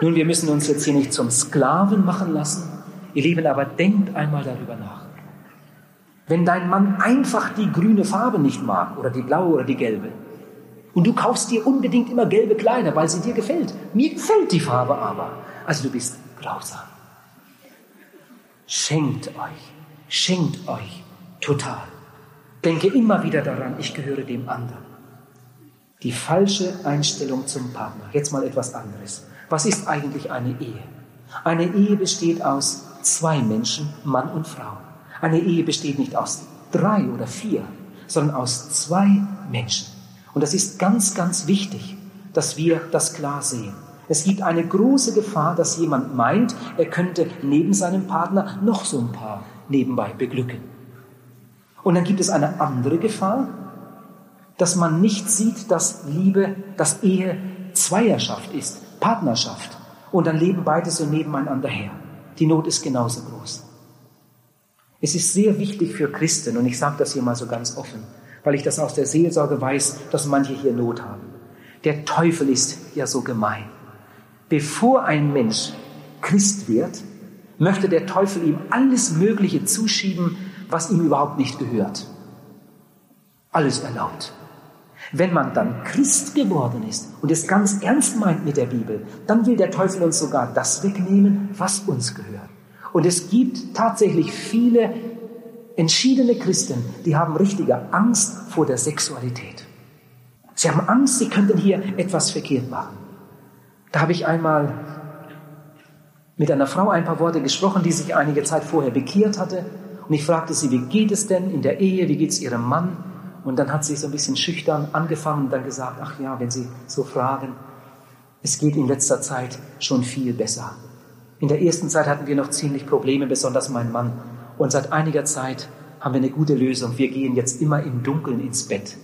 Nun, wir müssen uns jetzt hier nicht zum Sklaven machen lassen. Ihr Lieben, aber denkt einmal darüber nach. Wenn dein Mann einfach die grüne Farbe nicht mag oder die blaue oder die gelbe und du kaufst dir unbedingt immer gelbe Kleider, weil sie dir gefällt. Mir gefällt die Farbe aber. Also du bist grausam. Schenkt euch, schenkt euch total. Denke immer wieder daran, ich gehöre dem anderen. Die falsche Einstellung zum Partner. Jetzt mal etwas anderes. Was ist eigentlich eine Ehe? Eine Ehe besteht aus zwei Menschen, Mann und Frau. Eine Ehe besteht nicht aus drei oder vier, sondern aus zwei Menschen. Und das ist ganz, ganz wichtig, dass wir das klar sehen. Es gibt eine große Gefahr, dass jemand meint, er könnte neben seinem Partner noch so ein paar nebenbei beglücken. Und dann gibt es eine andere Gefahr, dass man nicht sieht, dass Liebe, dass Ehe Zweierschaft ist, Partnerschaft. Und dann leben beide so nebeneinander her. Die Not ist genauso groß. Es ist sehr wichtig für Christen, und ich sage das hier mal so ganz offen, weil ich das aus der Seelsorge weiß, dass manche hier Not haben. Der Teufel ist ja so gemein. Bevor ein Mensch Christ wird, möchte der Teufel ihm alles Mögliche zuschieben, was ihm überhaupt nicht gehört. Alles erlaubt. Wenn man dann Christ geworden ist und es ganz ernst meint mit der Bibel, dann will der Teufel uns sogar das wegnehmen, was uns gehört. Und es gibt tatsächlich viele entschiedene Christen, die haben richtige Angst vor der Sexualität. Sie haben Angst, sie könnten hier etwas verkehrt machen. Da habe ich einmal mit einer Frau ein paar Worte gesprochen, die sich einige Zeit vorher bekehrt hatte. Und ich fragte sie, wie geht es denn in der Ehe, wie geht es ihrem Mann? Und dann hat sie so ein bisschen schüchtern angefangen und dann gesagt, ach ja, wenn Sie so fragen, es geht in letzter Zeit schon viel besser. In der ersten Zeit hatten wir noch ziemlich Probleme, besonders mein Mann. Und seit einiger Zeit haben wir eine gute Lösung. Wir gehen jetzt immer im Dunkeln ins Bett.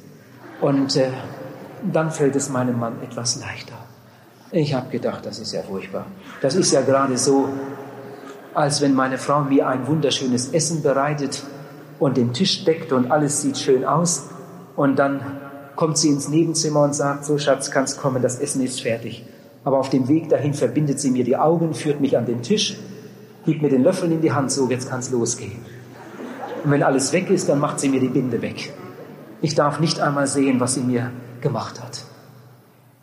Und äh, dann fällt es meinem Mann etwas leichter. Ich habe gedacht, das ist ja furchtbar. Das ist ja gerade so, als wenn meine Frau mir ein wunderschönes Essen bereitet und den Tisch deckt und alles sieht schön aus. Und dann kommt sie ins Nebenzimmer und sagt, so Schatz, kannst kommen, das Essen ist fertig. Aber auf dem Weg dahin verbindet sie mir die Augen, führt mich an den Tisch, gibt mir den Löffel in die Hand, so jetzt kann es losgehen. Und wenn alles weg ist, dann macht sie mir die Binde weg. Ich darf nicht einmal sehen, was sie mir gemacht hat.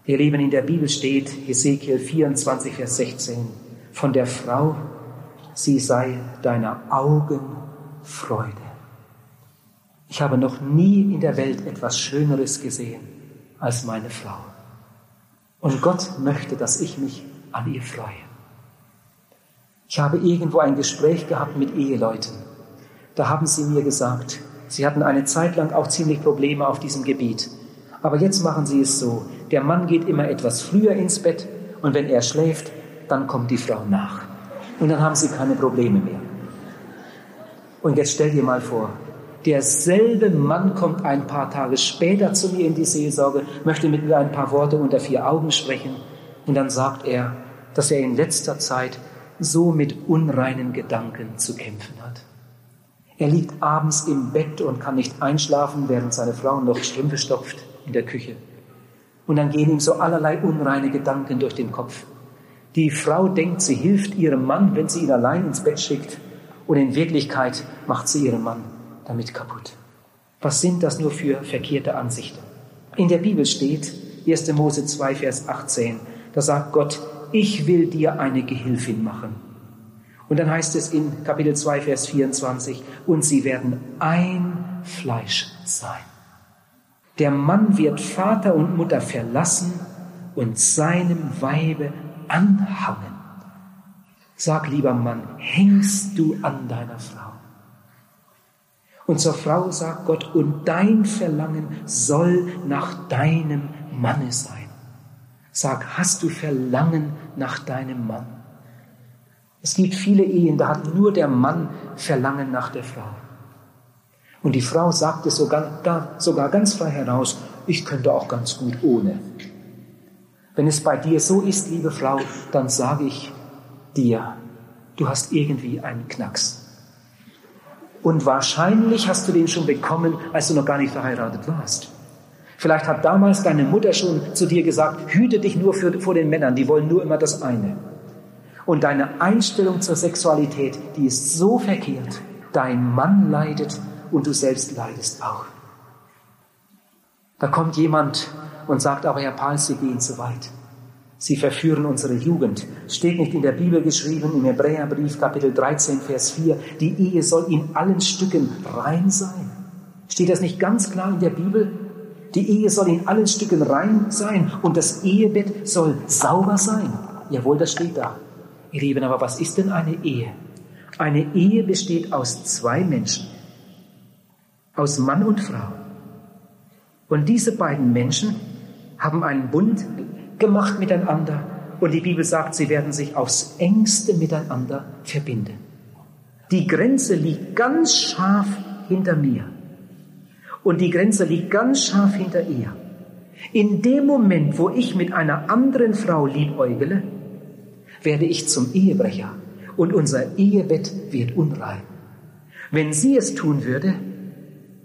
Ihr Leben in der Bibel steht, Hesekiel 24, Vers 16, von der Frau, sie sei deiner Augen Freude. Ich habe noch nie in der Welt etwas Schöneres gesehen als meine Frau. Und Gott möchte, dass ich mich an ihr freue. Ich habe irgendwo ein Gespräch gehabt mit Eheleuten. Da haben sie mir gesagt, sie hatten eine Zeit lang auch ziemlich Probleme auf diesem Gebiet. Aber jetzt machen sie es so, der Mann geht immer etwas früher ins Bett und wenn er schläft, dann kommt die Frau nach. Und dann haben sie keine Probleme mehr. Und jetzt stell dir mal vor, Derselbe Mann kommt ein paar Tage später zu mir in die Seelsorge, möchte mit mir ein paar Worte unter vier Augen sprechen und dann sagt er, dass er in letzter Zeit so mit unreinen Gedanken zu kämpfen hat. Er liegt abends im Bett und kann nicht einschlafen, während seine Frau noch Strümpfe stopft in der Küche. Und dann gehen ihm so allerlei unreine Gedanken durch den Kopf. Die Frau denkt, sie hilft ihrem Mann, wenn sie ihn allein ins Bett schickt. Und in Wirklichkeit macht sie ihren Mann damit kaputt. Was sind das nur für verkehrte Ansichten? In der Bibel steht, 1. Mose 2, Vers 18, da sagt Gott, ich will dir eine Gehilfin machen. Und dann heißt es in Kapitel 2, Vers 24, und sie werden ein Fleisch sein. Der Mann wird Vater und Mutter verlassen und seinem Weibe anhangen. Sag lieber Mann, hängst du an deiner Frau? Und zur Frau sagt Gott, und dein Verlangen soll nach deinem Manne sein. Sag, hast du Verlangen nach deinem Mann? Es gibt viele Ehen, da hat nur der Mann Verlangen nach der Frau. Und die Frau sagt es sogar, sogar ganz frei heraus, ich könnte auch ganz gut ohne. Wenn es bei dir so ist, liebe Frau, dann sage ich dir, du hast irgendwie einen Knacks. Und wahrscheinlich hast du den schon bekommen, als du noch gar nicht verheiratet warst. Vielleicht hat damals deine Mutter schon zu dir gesagt, hüte dich nur für, vor den Männern, die wollen nur immer das eine. Und deine Einstellung zur Sexualität, die ist so verkehrt. Dein Mann leidet und du selbst leidest auch. Da kommt jemand und sagt, aber Herr Paul, Sie gehen zu weit. Sie verführen unsere Jugend. Steht nicht in der Bibel geschrieben, im Hebräerbrief Kapitel 13, Vers 4, die Ehe soll in allen Stücken rein sein. Steht das nicht ganz klar in der Bibel? Die Ehe soll in allen Stücken rein sein und das Ehebett soll sauber sein. Jawohl, das steht da. Ihr Lieben, aber was ist denn eine Ehe? Eine Ehe besteht aus zwei Menschen, aus Mann und Frau. Und diese beiden Menschen haben einen Bund gemacht miteinander. Und die Bibel sagt, sie werden sich aufs engste miteinander verbinden. Die Grenze liegt ganz scharf hinter mir. Und die Grenze liegt ganz scharf hinter ihr. In dem Moment, wo ich mit einer anderen Frau liebäugele, werde ich zum Ehebrecher und unser Ehebett wird unrein. Wenn sie es tun würde,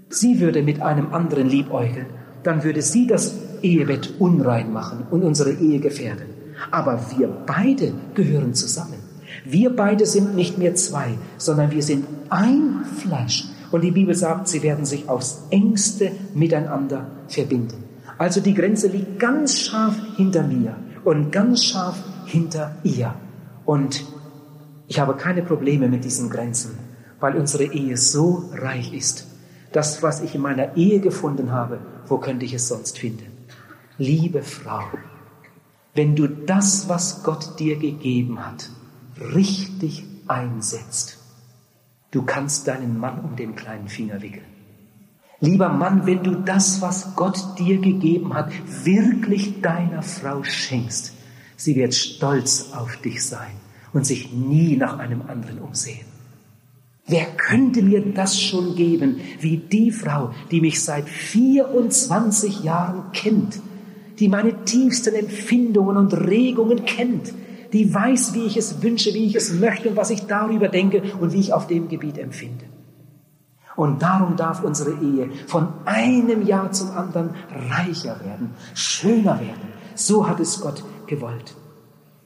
sie würde mit einem anderen liebäugeln, dann würde sie das Ehebett unrein machen und unsere Ehe gefährden. Aber wir beide gehören zusammen. Wir beide sind nicht mehr zwei, sondern wir sind ein Fleisch. Und die Bibel sagt, sie werden sich aufs engste miteinander verbinden. Also die Grenze liegt ganz scharf hinter mir und ganz scharf hinter ihr. Und ich habe keine Probleme mit diesen Grenzen, weil unsere Ehe so reich ist. Das, was ich in meiner Ehe gefunden habe, wo könnte ich es sonst finden? Liebe Frau, wenn du das, was Gott dir gegeben hat, richtig einsetzt, du kannst deinen Mann um den kleinen Finger wickeln. Lieber Mann, wenn du das, was Gott dir gegeben hat, wirklich deiner Frau schenkst, sie wird stolz auf dich sein und sich nie nach einem anderen umsehen. Wer könnte mir das schon geben, wie die Frau, die mich seit 24 Jahren kennt, die meine tiefsten Empfindungen und Regungen kennt, die weiß, wie ich es wünsche, wie ich es möchte und was ich darüber denke und wie ich auf dem Gebiet empfinde. Und darum darf unsere Ehe von einem Jahr zum anderen reicher werden, schöner werden. So hat es Gott gewollt.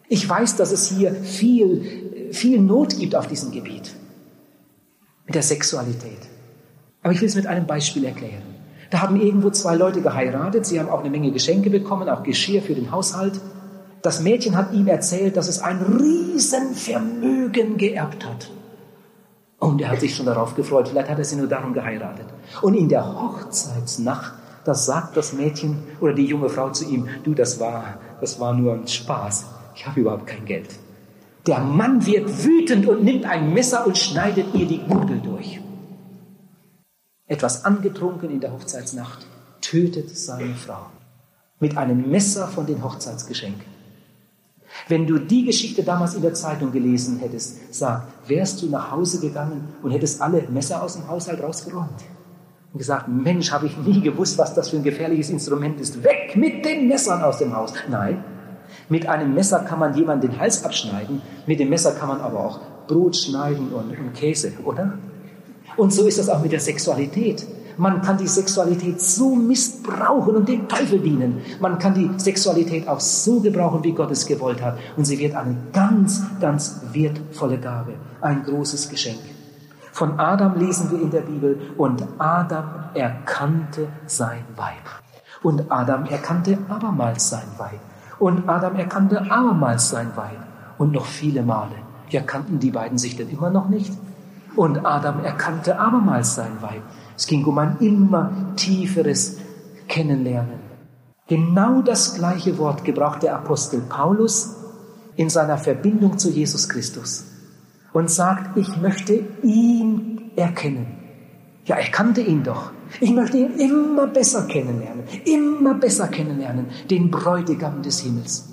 Ich weiß, dass es hier viel, viel Not gibt auf diesem Gebiet mit der Sexualität. Aber ich will es mit einem Beispiel erklären. Da haben irgendwo zwei Leute geheiratet, sie haben auch eine Menge Geschenke bekommen, auch Geschirr für den Haushalt. Das Mädchen hat ihm erzählt, dass es ein Riesenvermögen geerbt hat. Und er hat sich schon darauf gefreut, vielleicht hat er sie nur darum geheiratet. Und in der Hochzeitsnacht, da sagt das Mädchen oder die junge Frau zu ihm, du, das war, das war nur ein Spaß. Ich habe überhaupt kein Geld. Der Mann wird wütend und nimmt ein Messer und schneidet ihr die Gurgel durch etwas angetrunken in der Hochzeitsnacht, tötet seine Frau mit einem Messer von den Hochzeitsgeschenken. Wenn du die Geschichte damals in der Zeitung gelesen hättest, sag, wärst du nach Hause gegangen und hättest alle Messer aus dem Haushalt rausgeräumt und gesagt, Mensch, habe ich nie gewusst, was das für ein gefährliches Instrument ist. Weg mit den Messern aus dem Haus. Nein, mit einem Messer kann man jemanden den Hals abschneiden, mit dem Messer kann man aber auch Brot schneiden und, und Käse, oder? Und so ist das auch mit der Sexualität. Man kann die Sexualität so missbrauchen und dem Teufel dienen. Man kann die Sexualität auch so gebrauchen, wie Gott es gewollt hat. Und sie wird eine ganz, ganz wertvolle Gabe, ein großes Geschenk. Von Adam lesen wir in der Bibel, und Adam erkannte sein Weib. Und Adam erkannte abermals sein Weib. Und Adam erkannte abermals sein Weib. Und noch viele Male. Ja, kannten die beiden sich denn immer noch nicht? Und Adam erkannte abermals sein Weib. Es ging um ein immer tieferes Kennenlernen. Genau das gleiche Wort gebraucht der Apostel Paulus in seiner Verbindung zu Jesus Christus und sagt, ich möchte ihn erkennen. Ja, er kannte ihn doch. Ich möchte ihn immer besser kennenlernen, immer besser kennenlernen, den Bräutigam des Himmels.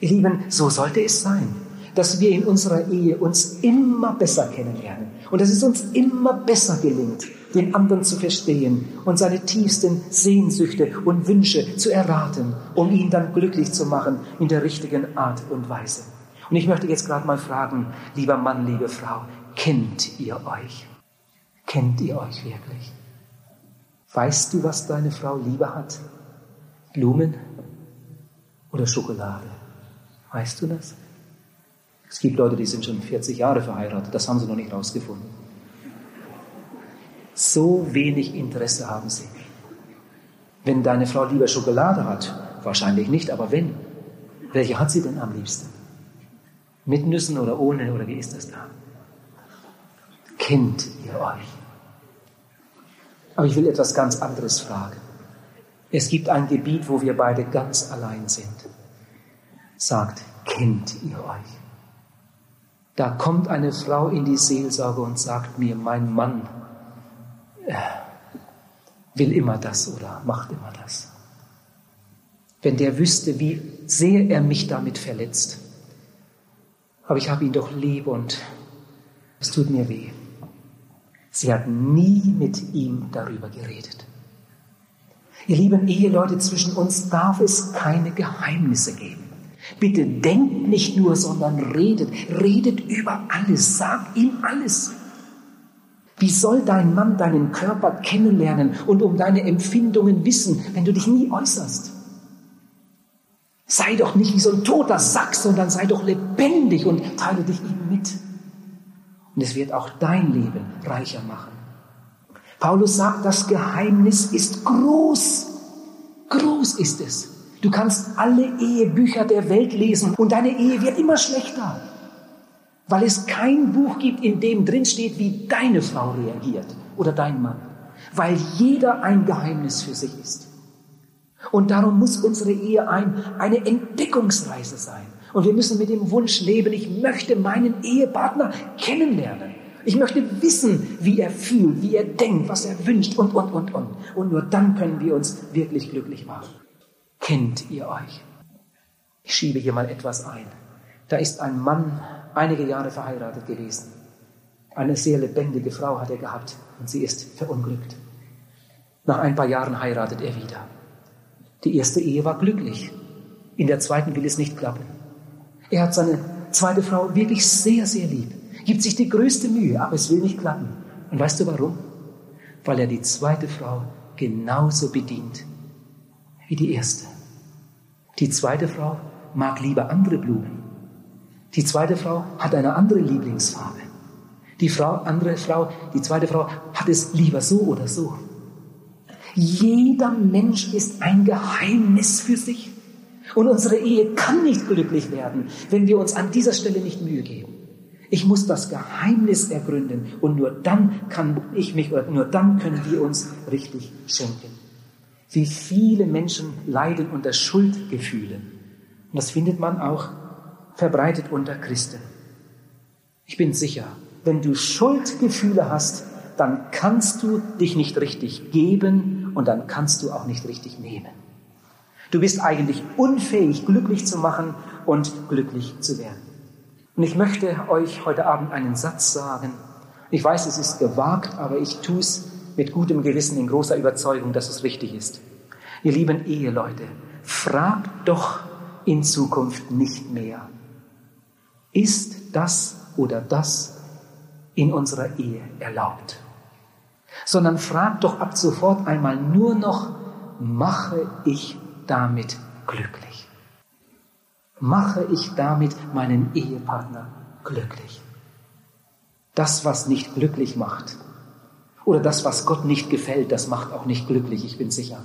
Ihr Lieben, so sollte es sein dass wir in unserer Ehe uns immer besser kennenlernen und dass es uns immer besser gelingt, den anderen zu verstehen und seine tiefsten Sehnsüchte und Wünsche zu erraten, um ihn dann glücklich zu machen in der richtigen Art und Weise. Und ich möchte jetzt gerade mal fragen, lieber Mann, liebe Frau, kennt ihr euch? Kennt ihr euch wirklich? Weißt du, was deine Frau lieber hat? Blumen oder Schokolade? Weißt du das? Es gibt Leute, die sind schon 40 Jahre verheiratet, das haben sie noch nicht rausgefunden. So wenig Interesse haben sie. Wenn deine Frau lieber Schokolade hat, wahrscheinlich nicht, aber wenn, welche hat sie denn am liebsten? Mit Nüssen oder ohne oder wie ist das da? Kennt ihr euch? Aber ich will etwas ganz anderes fragen. Es gibt ein Gebiet, wo wir beide ganz allein sind. Sagt, kennt ihr euch? Da kommt eine Frau in die Seelsorge und sagt mir, mein Mann äh, will immer das oder macht immer das. Wenn der wüsste, wie sehr er mich damit verletzt. Aber ich habe ihn doch lieb und es tut mir weh. Sie hat nie mit ihm darüber geredet. Ihr lieben Eheleute, zwischen uns darf es keine Geheimnisse geben. Bitte denkt nicht nur, sondern redet. Redet über alles. Sagt ihm alles. Wie soll dein Mann deinen Körper kennenlernen und um deine Empfindungen wissen, wenn du dich nie äußerst? Sei doch nicht wie so ein toter Sack, sondern sei doch lebendig und teile dich ihm mit. Und es wird auch dein Leben reicher machen. Paulus sagt, das Geheimnis ist groß. Groß ist es. Du kannst alle Ehebücher der Welt lesen und deine Ehe wird immer schlechter, weil es kein Buch gibt, in dem drin steht, wie deine Frau reagiert oder dein Mann, weil jeder ein Geheimnis für sich ist. Und darum muss unsere Ehe ein, eine Entdeckungsreise sein. Und wir müssen mit dem Wunsch leben, ich möchte meinen Ehepartner kennenlernen. Ich möchte wissen, wie er fühlt, wie er denkt, was er wünscht und, und, und, und. Und nur dann können wir uns wirklich glücklich machen. Kennt ihr euch? Ich schiebe hier mal etwas ein. Da ist ein Mann einige Jahre verheiratet gewesen. Eine sehr lebendige Frau hat er gehabt und sie ist verunglückt. Nach ein paar Jahren heiratet er wieder. Die erste Ehe war glücklich. In der zweiten will es nicht klappen. Er hat seine zweite Frau wirklich sehr, sehr lieb, gibt sich die größte Mühe, aber es will nicht klappen. Und weißt du warum? Weil er die zweite Frau genauso bedient wie die erste. Die zweite Frau mag lieber andere Blumen. Die zweite Frau hat eine andere Lieblingsfarbe. Die Frau, andere Frau, die zweite Frau hat es lieber so oder so. Jeder Mensch ist ein Geheimnis für sich. Und unsere Ehe kann nicht glücklich werden, wenn wir uns an dieser Stelle nicht Mühe geben. Ich muss das Geheimnis ergründen und nur dann kann ich mich, nur dann können wir uns richtig schenken. Wie viele Menschen leiden unter Schuldgefühlen. Und das findet man auch verbreitet unter Christen. Ich bin sicher, wenn du Schuldgefühle hast, dann kannst du dich nicht richtig geben und dann kannst du auch nicht richtig nehmen. Du bist eigentlich unfähig, glücklich zu machen und glücklich zu werden. Und ich möchte euch heute Abend einen Satz sagen. Ich weiß, es ist gewagt, aber ich tue es mit gutem Gewissen in großer Überzeugung, dass es richtig ist. Ihr lieben Eheleute, fragt doch in Zukunft nicht mehr, ist das oder das in unserer Ehe erlaubt? Sondern fragt doch ab sofort einmal nur noch, mache ich damit glücklich? Mache ich damit meinen Ehepartner glücklich? Das, was nicht glücklich macht, oder das, was Gott nicht gefällt, das macht auch nicht glücklich, ich bin sicher.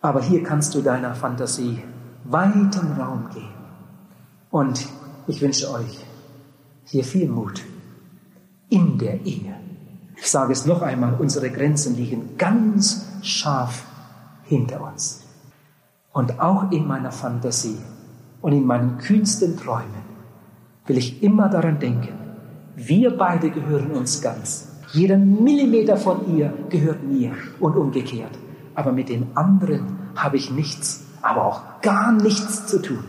Aber hier kannst du deiner Fantasie weiten Raum geben. Und ich wünsche euch hier viel Mut in der Ehe. Ich sage es noch einmal, unsere Grenzen liegen ganz scharf hinter uns. Und auch in meiner Fantasie und in meinen kühnsten Träumen will ich immer daran denken, wir beide gehören uns ganz. Jeder Millimeter von ihr gehört mir und umgekehrt. Aber mit den anderen habe ich nichts, aber auch gar nichts zu tun.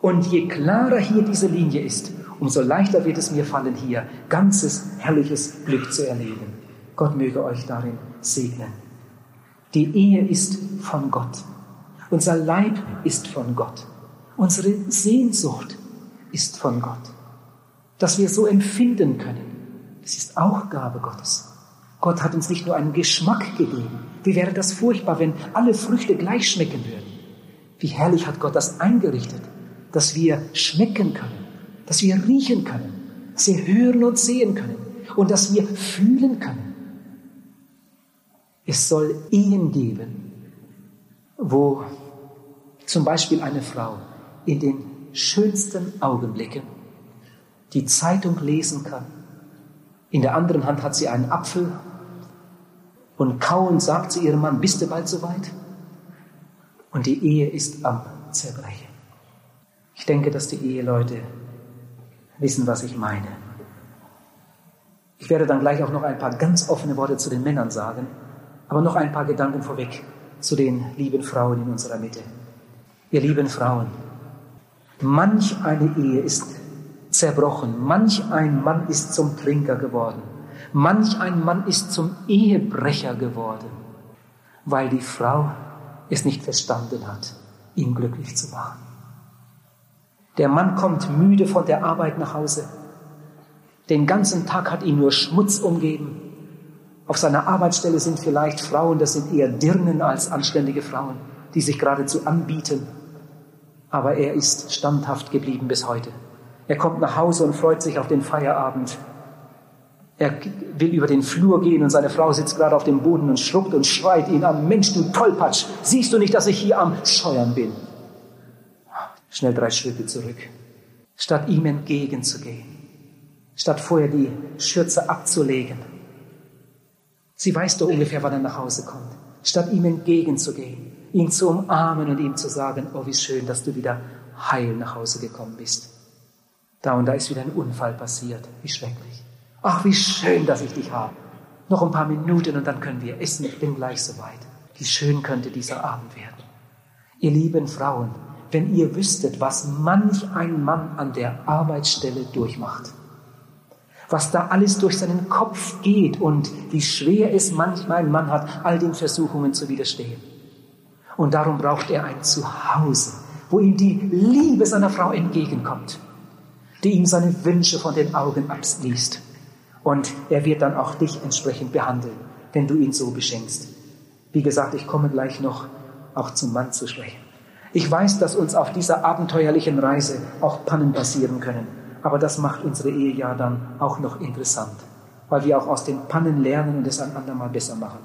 Und je klarer hier diese Linie ist, umso leichter wird es mir fallen, hier ganzes herrliches Glück zu erleben. Gott möge euch darin segnen. Die Ehe ist von Gott. Unser Leib ist von Gott. Unsere Sehnsucht ist von Gott. Dass wir so empfinden können, das ist auch Gabe Gottes. Gott hat uns nicht nur einen Geschmack gegeben. Wie wäre das furchtbar, wenn alle Früchte gleich schmecken würden? Wie herrlich hat Gott das eingerichtet, dass wir schmecken können, dass wir riechen können, dass wir hören und sehen können und dass wir fühlen können. Es soll Ehen geben, wo zum Beispiel eine Frau in den schönsten Augenblicken die Zeitung lesen kann. In der anderen Hand hat sie einen Apfel und kauend sagt zu ihrem Mann, bist du bald soweit? Und die Ehe ist am Zerbrechen. Ich denke, dass die Eheleute wissen, was ich meine. Ich werde dann gleich auch noch ein paar ganz offene Worte zu den Männern sagen. Aber noch ein paar Gedanken vorweg zu den lieben Frauen in unserer Mitte. Ihr lieben Frauen, manch eine Ehe ist zerbrochen, manch ein Mann ist zum Trinker geworden, Manch ein Mann ist zum Ehebrecher geworden, weil die Frau es nicht verstanden hat, ihn glücklich zu machen. Der Mann kommt müde von der Arbeit nach Hause. Den ganzen Tag hat ihn nur Schmutz umgeben. Auf seiner Arbeitsstelle sind vielleicht Frauen, das sind eher Dirnen als anständige Frauen, die sich geradezu anbieten. Aber er ist standhaft geblieben bis heute. Er kommt nach Hause und freut sich auf den Feierabend. Er will über den Flur gehen und seine Frau sitzt gerade auf dem Boden und schluckt und schreit ihn an. Mensch, du Tollpatsch, siehst du nicht, dass ich hier am Scheuern bin? Schnell drei Schritte zurück. Statt ihm entgegenzugehen, statt vorher die Schürze abzulegen. Sie weiß doch ungefähr, wann er nach Hause kommt. Statt ihm entgegenzugehen, ihn zu umarmen und ihm zu sagen, oh, wie schön, dass du wieder heil nach Hause gekommen bist. Da und da ist wieder ein Unfall passiert. Wie schrecklich. Ach, wie schön, dass ich dich habe. Noch ein paar Minuten und dann können wir essen. Ich bin gleich soweit. Wie schön könnte dieser Abend werden. Ihr lieben Frauen, wenn ihr wüsstet, was manch ein Mann an der Arbeitsstelle durchmacht, was da alles durch seinen Kopf geht und wie schwer es manchmal ein Mann hat, all den Versuchungen zu widerstehen. Und darum braucht er ein Zuhause, wo ihm die Liebe seiner Frau entgegenkommt die ihm seine Wünsche von den Augen abliest. Und er wird dann auch dich entsprechend behandeln, wenn du ihn so beschenkst. Wie gesagt, ich komme gleich noch auch zum Mann zu sprechen. Ich weiß, dass uns auf dieser abenteuerlichen Reise auch Pannen passieren können. Aber das macht unsere Ehe ja dann auch noch interessant, weil wir auch aus den Pannen lernen und es ein andermal besser machen.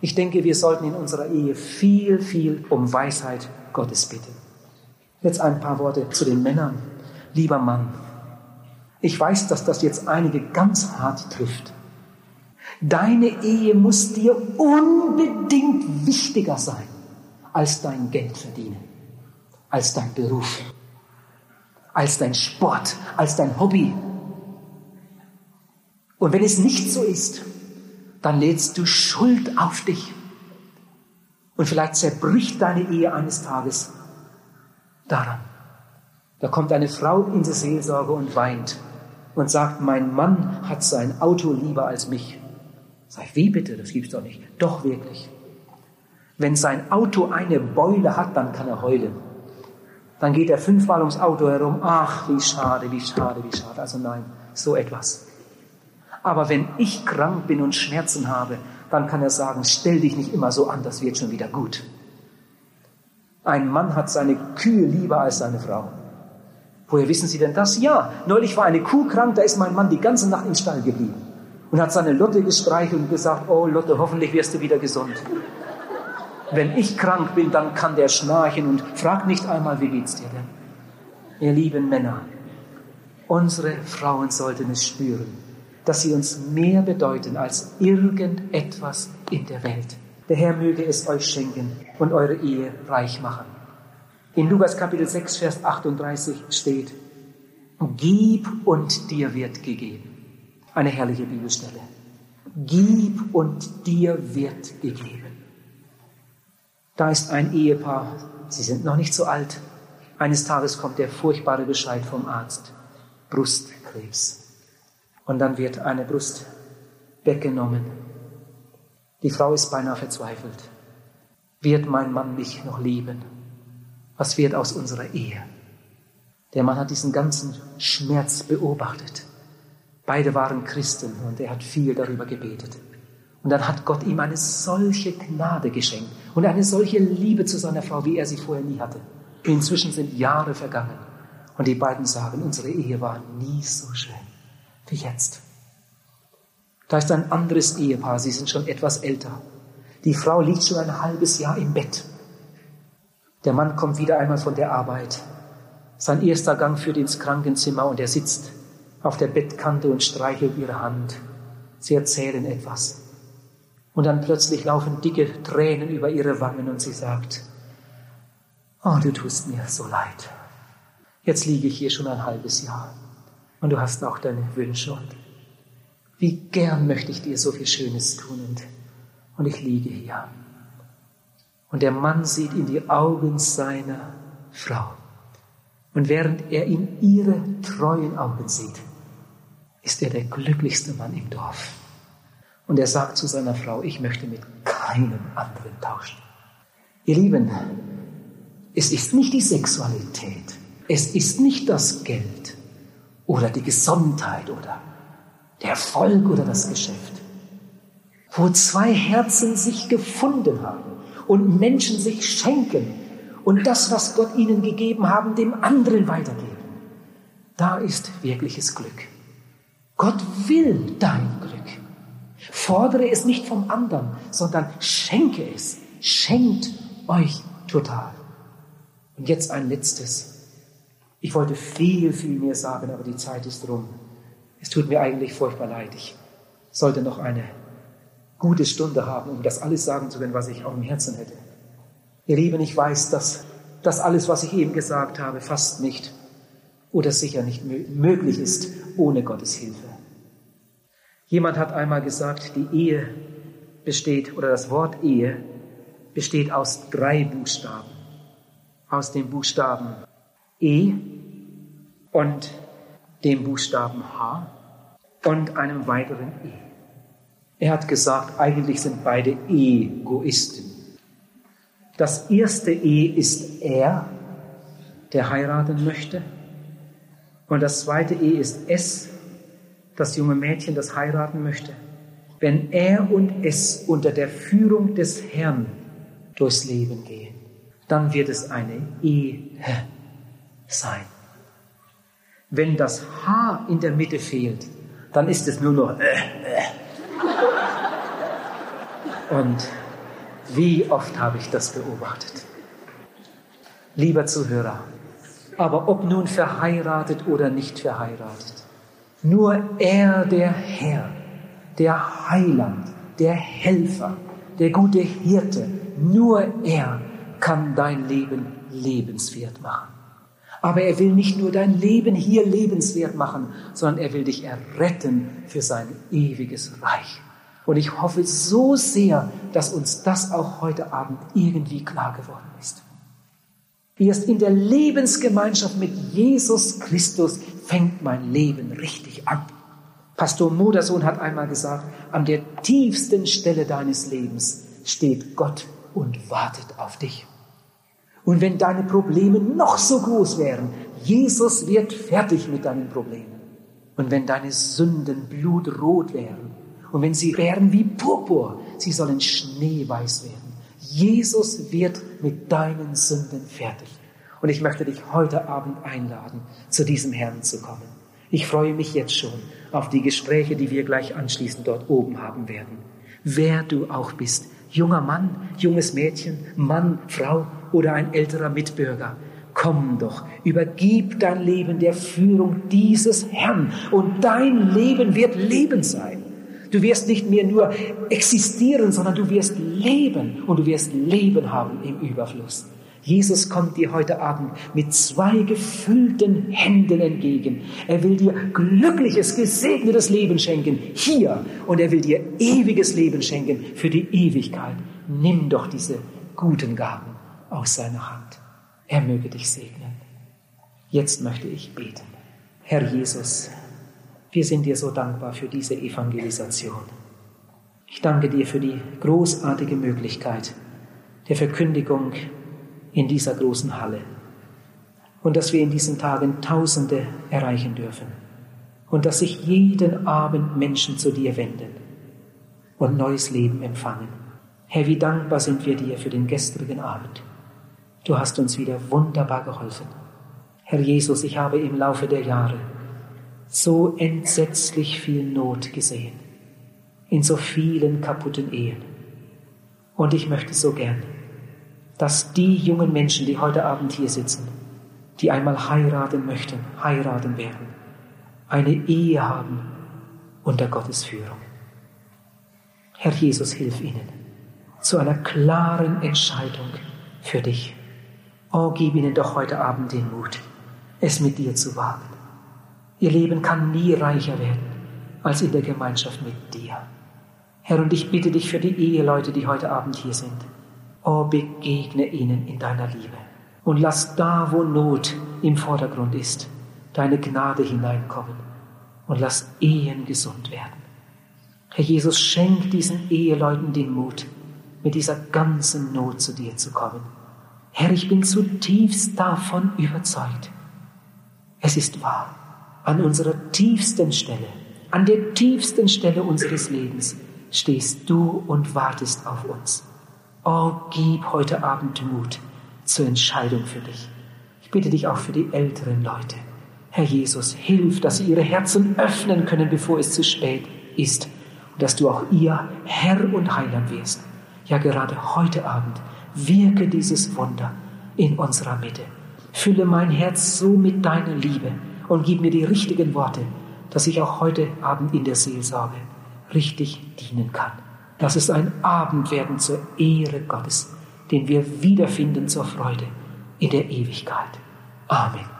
Ich denke, wir sollten in unserer Ehe viel, viel um Weisheit Gottes bitten. Jetzt ein paar Worte zu den Männern. Lieber Mann, ich weiß, dass das jetzt einige ganz hart trifft. Deine Ehe muss dir unbedingt wichtiger sein als dein Geld verdienen, als dein Beruf, als dein Sport, als dein Hobby. Und wenn es nicht so ist, dann lädst du Schuld auf dich. Und vielleicht zerbricht deine Ehe eines Tages daran. Da kommt eine Frau in die Seelsorge und weint und sagt, mein Mann hat sein Auto lieber als mich. Sag ich, wie bitte? Das gibt's doch nicht. Doch wirklich. Wenn sein Auto eine Beule hat, dann kann er heulen. Dann geht er fünfmal ums Auto herum. Ach, wie schade, wie schade, wie schade. Also nein, so etwas. Aber wenn ich krank bin und Schmerzen habe, dann kann er sagen, stell dich nicht immer so an, das wird schon wieder gut. Ein Mann hat seine Kühe lieber als seine Frau. Woher wissen Sie denn das? Ja, neulich war eine Kuh krank, da ist mein Mann die ganze Nacht im Stall geblieben und hat seine Lotte gestreichelt und gesagt, oh Lotte, hoffentlich wirst du wieder gesund. Wenn ich krank bin, dann kann der schnarchen und fragt nicht einmal, wie geht's dir denn? Ihr lieben Männer, unsere Frauen sollten es spüren, dass sie uns mehr bedeuten als irgendetwas in der Welt. Der Herr möge es euch schenken und eure Ehe reich machen. In Lukas Kapitel 6, Vers 38 steht, Gib und dir wird gegeben. Eine herrliche Bibelstelle. Gib und dir wird gegeben. Da ist ein Ehepaar, sie sind noch nicht so alt. Eines Tages kommt der furchtbare Bescheid vom Arzt. Brustkrebs. Und dann wird eine Brust weggenommen. Die Frau ist beinahe verzweifelt. Wird mein Mann mich noch lieben? Was wird aus unserer Ehe? Der Mann hat diesen ganzen Schmerz beobachtet. Beide waren Christen und er hat viel darüber gebetet. Und dann hat Gott ihm eine solche Gnade geschenkt und eine solche Liebe zu seiner Frau, wie er sie vorher nie hatte. Inzwischen sind Jahre vergangen und die beiden sagen, unsere Ehe war nie so schön wie jetzt. Da ist ein anderes Ehepaar, sie sind schon etwas älter. Die Frau liegt schon ein halbes Jahr im Bett der Mann kommt wieder einmal von der Arbeit. Sein erster Gang führt ins Krankenzimmer und er sitzt auf der Bettkante und streichelt ihre Hand. Sie erzählen etwas. Und dann plötzlich laufen dicke Tränen über ihre Wangen und sie sagt, oh, du tust mir so leid. Jetzt liege ich hier schon ein halbes Jahr und du hast auch deine Wünsche und wie gern möchte ich dir so viel Schönes tun und, und ich liege hier. Und der Mann sieht in die Augen seiner Frau. Und während er in ihre treuen Augen sieht, ist er der glücklichste Mann im Dorf. Und er sagt zu seiner Frau, ich möchte mit keinem anderen tauschen. Ihr Lieben, es ist nicht die Sexualität, es ist nicht das Geld oder die Gesundheit oder der Erfolg oder das Geschäft. Wo zwei Herzen sich gefunden haben und Menschen sich schenken und das, was Gott ihnen gegeben haben, dem anderen weitergeben. Da ist wirkliches Glück. Gott will dein Glück. Fordere es nicht vom anderen, sondern schenke es. Schenkt euch total. Und jetzt ein letztes. Ich wollte viel, viel mehr sagen, aber die Zeit ist rum. Es tut mir eigentlich furchtbar leid. Ich sollte noch eine gute Stunde haben, um das alles sagen zu können, was ich auf dem Herzen hätte. Ihr Lieben, ich weiß, dass das alles, was ich eben gesagt habe, fast nicht oder sicher nicht möglich ist ohne Gottes Hilfe. Jemand hat einmal gesagt, die Ehe besteht oder das Wort Ehe besteht aus drei Buchstaben. Aus dem Buchstaben E und dem Buchstaben H und einem weiteren E. Er hat gesagt, eigentlich sind beide Egoisten. Das erste E ist er, der heiraten möchte. Und das zweite E ist es, das junge Mädchen, das heiraten möchte. Wenn er und es unter der Führung des Herrn durchs Leben gehen, dann wird es eine Ehe sein. Wenn das H in der Mitte fehlt, dann ist es nur noch. Äh, äh. Und wie oft habe ich das beobachtet? Lieber Zuhörer, aber ob nun verheiratet oder nicht verheiratet, nur er, der Herr, der Heiland, der Helfer, der gute Hirte, nur er kann dein Leben lebenswert machen. Aber er will nicht nur dein Leben hier lebenswert machen, sondern er will dich erretten für sein ewiges Reich. Und ich hoffe so sehr, dass uns das auch heute Abend irgendwie klar geworden ist. Erst in der Lebensgemeinschaft mit Jesus Christus fängt mein Leben richtig an. Pastor Modersohn hat einmal gesagt, an der tiefsten Stelle deines Lebens steht Gott und wartet auf dich. Und wenn deine Probleme noch so groß wären, Jesus wird fertig mit deinen Problemen. Und wenn deine Sünden blutrot wären und wenn sie wären wie Purpur, sie sollen schneeweiß werden. Jesus wird mit deinen Sünden fertig. Und ich möchte dich heute Abend einladen, zu diesem Herrn zu kommen. Ich freue mich jetzt schon auf die Gespräche, die wir gleich anschließend dort oben haben werden. Wer du auch bist, junger Mann, junges Mädchen, Mann, Frau oder ein älterer Mitbürger, komm doch, übergib dein Leben der Führung dieses Herrn und dein Leben wird Leben sein. Du wirst nicht mehr nur existieren, sondern du wirst leben und du wirst Leben haben im Überfluss. Jesus kommt dir heute Abend mit zwei gefüllten Händen entgegen. Er will dir glückliches, gesegnetes Leben schenken, hier. Und er will dir ewiges Leben schenken für die Ewigkeit. Nimm doch diese guten Gaben aus seiner Hand. Er möge dich segnen. Jetzt möchte ich beten. Herr Jesus, wir sind dir so dankbar für diese Evangelisation. Ich danke dir für die großartige Möglichkeit der Verkündigung in dieser großen Halle. Und dass wir in diesen Tagen Tausende erreichen dürfen. Und dass sich jeden Abend Menschen zu dir wenden und neues Leben empfangen. Herr, wie dankbar sind wir dir für den gestrigen Abend. Du hast uns wieder wunderbar geholfen. Herr Jesus, ich habe im Laufe der Jahre so entsetzlich viel Not gesehen, in so vielen kaputten Ehen. Und ich möchte so gern, dass die jungen Menschen, die heute Abend hier sitzen, die einmal heiraten möchten, heiraten werden, eine Ehe haben unter Gottes Führung. Herr Jesus, hilf ihnen zu einer klaren Entscheidung für dich. Oh, gib ihnen doch heute Abend den Mut, es mit dir zu wagen. Ihr Leben kann nie reicher werden als in der Gemeinschaft mit dir. Herr, und ich bitte dich für die Eheleute, die heute Abend hier sind Oh, begegne ihnen in deiner Liebe und lass da, wo Not im Vordergrund ist, deine Gnade hineinkommen und lass Ehen gesund werden. Herr Jesus, schenk diesen Eheleuten den Mut, mit dieser ganzen Not zu dir zu kommen. Herr, ich bin zutiefst davon überzeugt. Es ist wahr, an unserer tiefsten Stelle, an der tiefsten Stelle unseres Lebens stehst du und wartest auf uns. Oh, gib heute Abend Mut zur Entscheidung für dich. Ich bitte dich auch für die älteren Leute. Herr Jesus, hilf, dass sie ihre Herzen öffnen können, bevor es zu spät ist. Und dass du auch ihr Herr und Heiland wirst. Ja, gerade heute Abend wirke dieses Wunder in unserer Mitte. Fülle mein Herz so mit deiner Liebe und gib mir die richtigen Worte, dass ich auch heute Abend in der Seelsorge richtig dienen kann. Lass es ein Abend werden zur Ehre Gottes, den wir wiederfinden zur Freude in der Ewigkeit. Amen.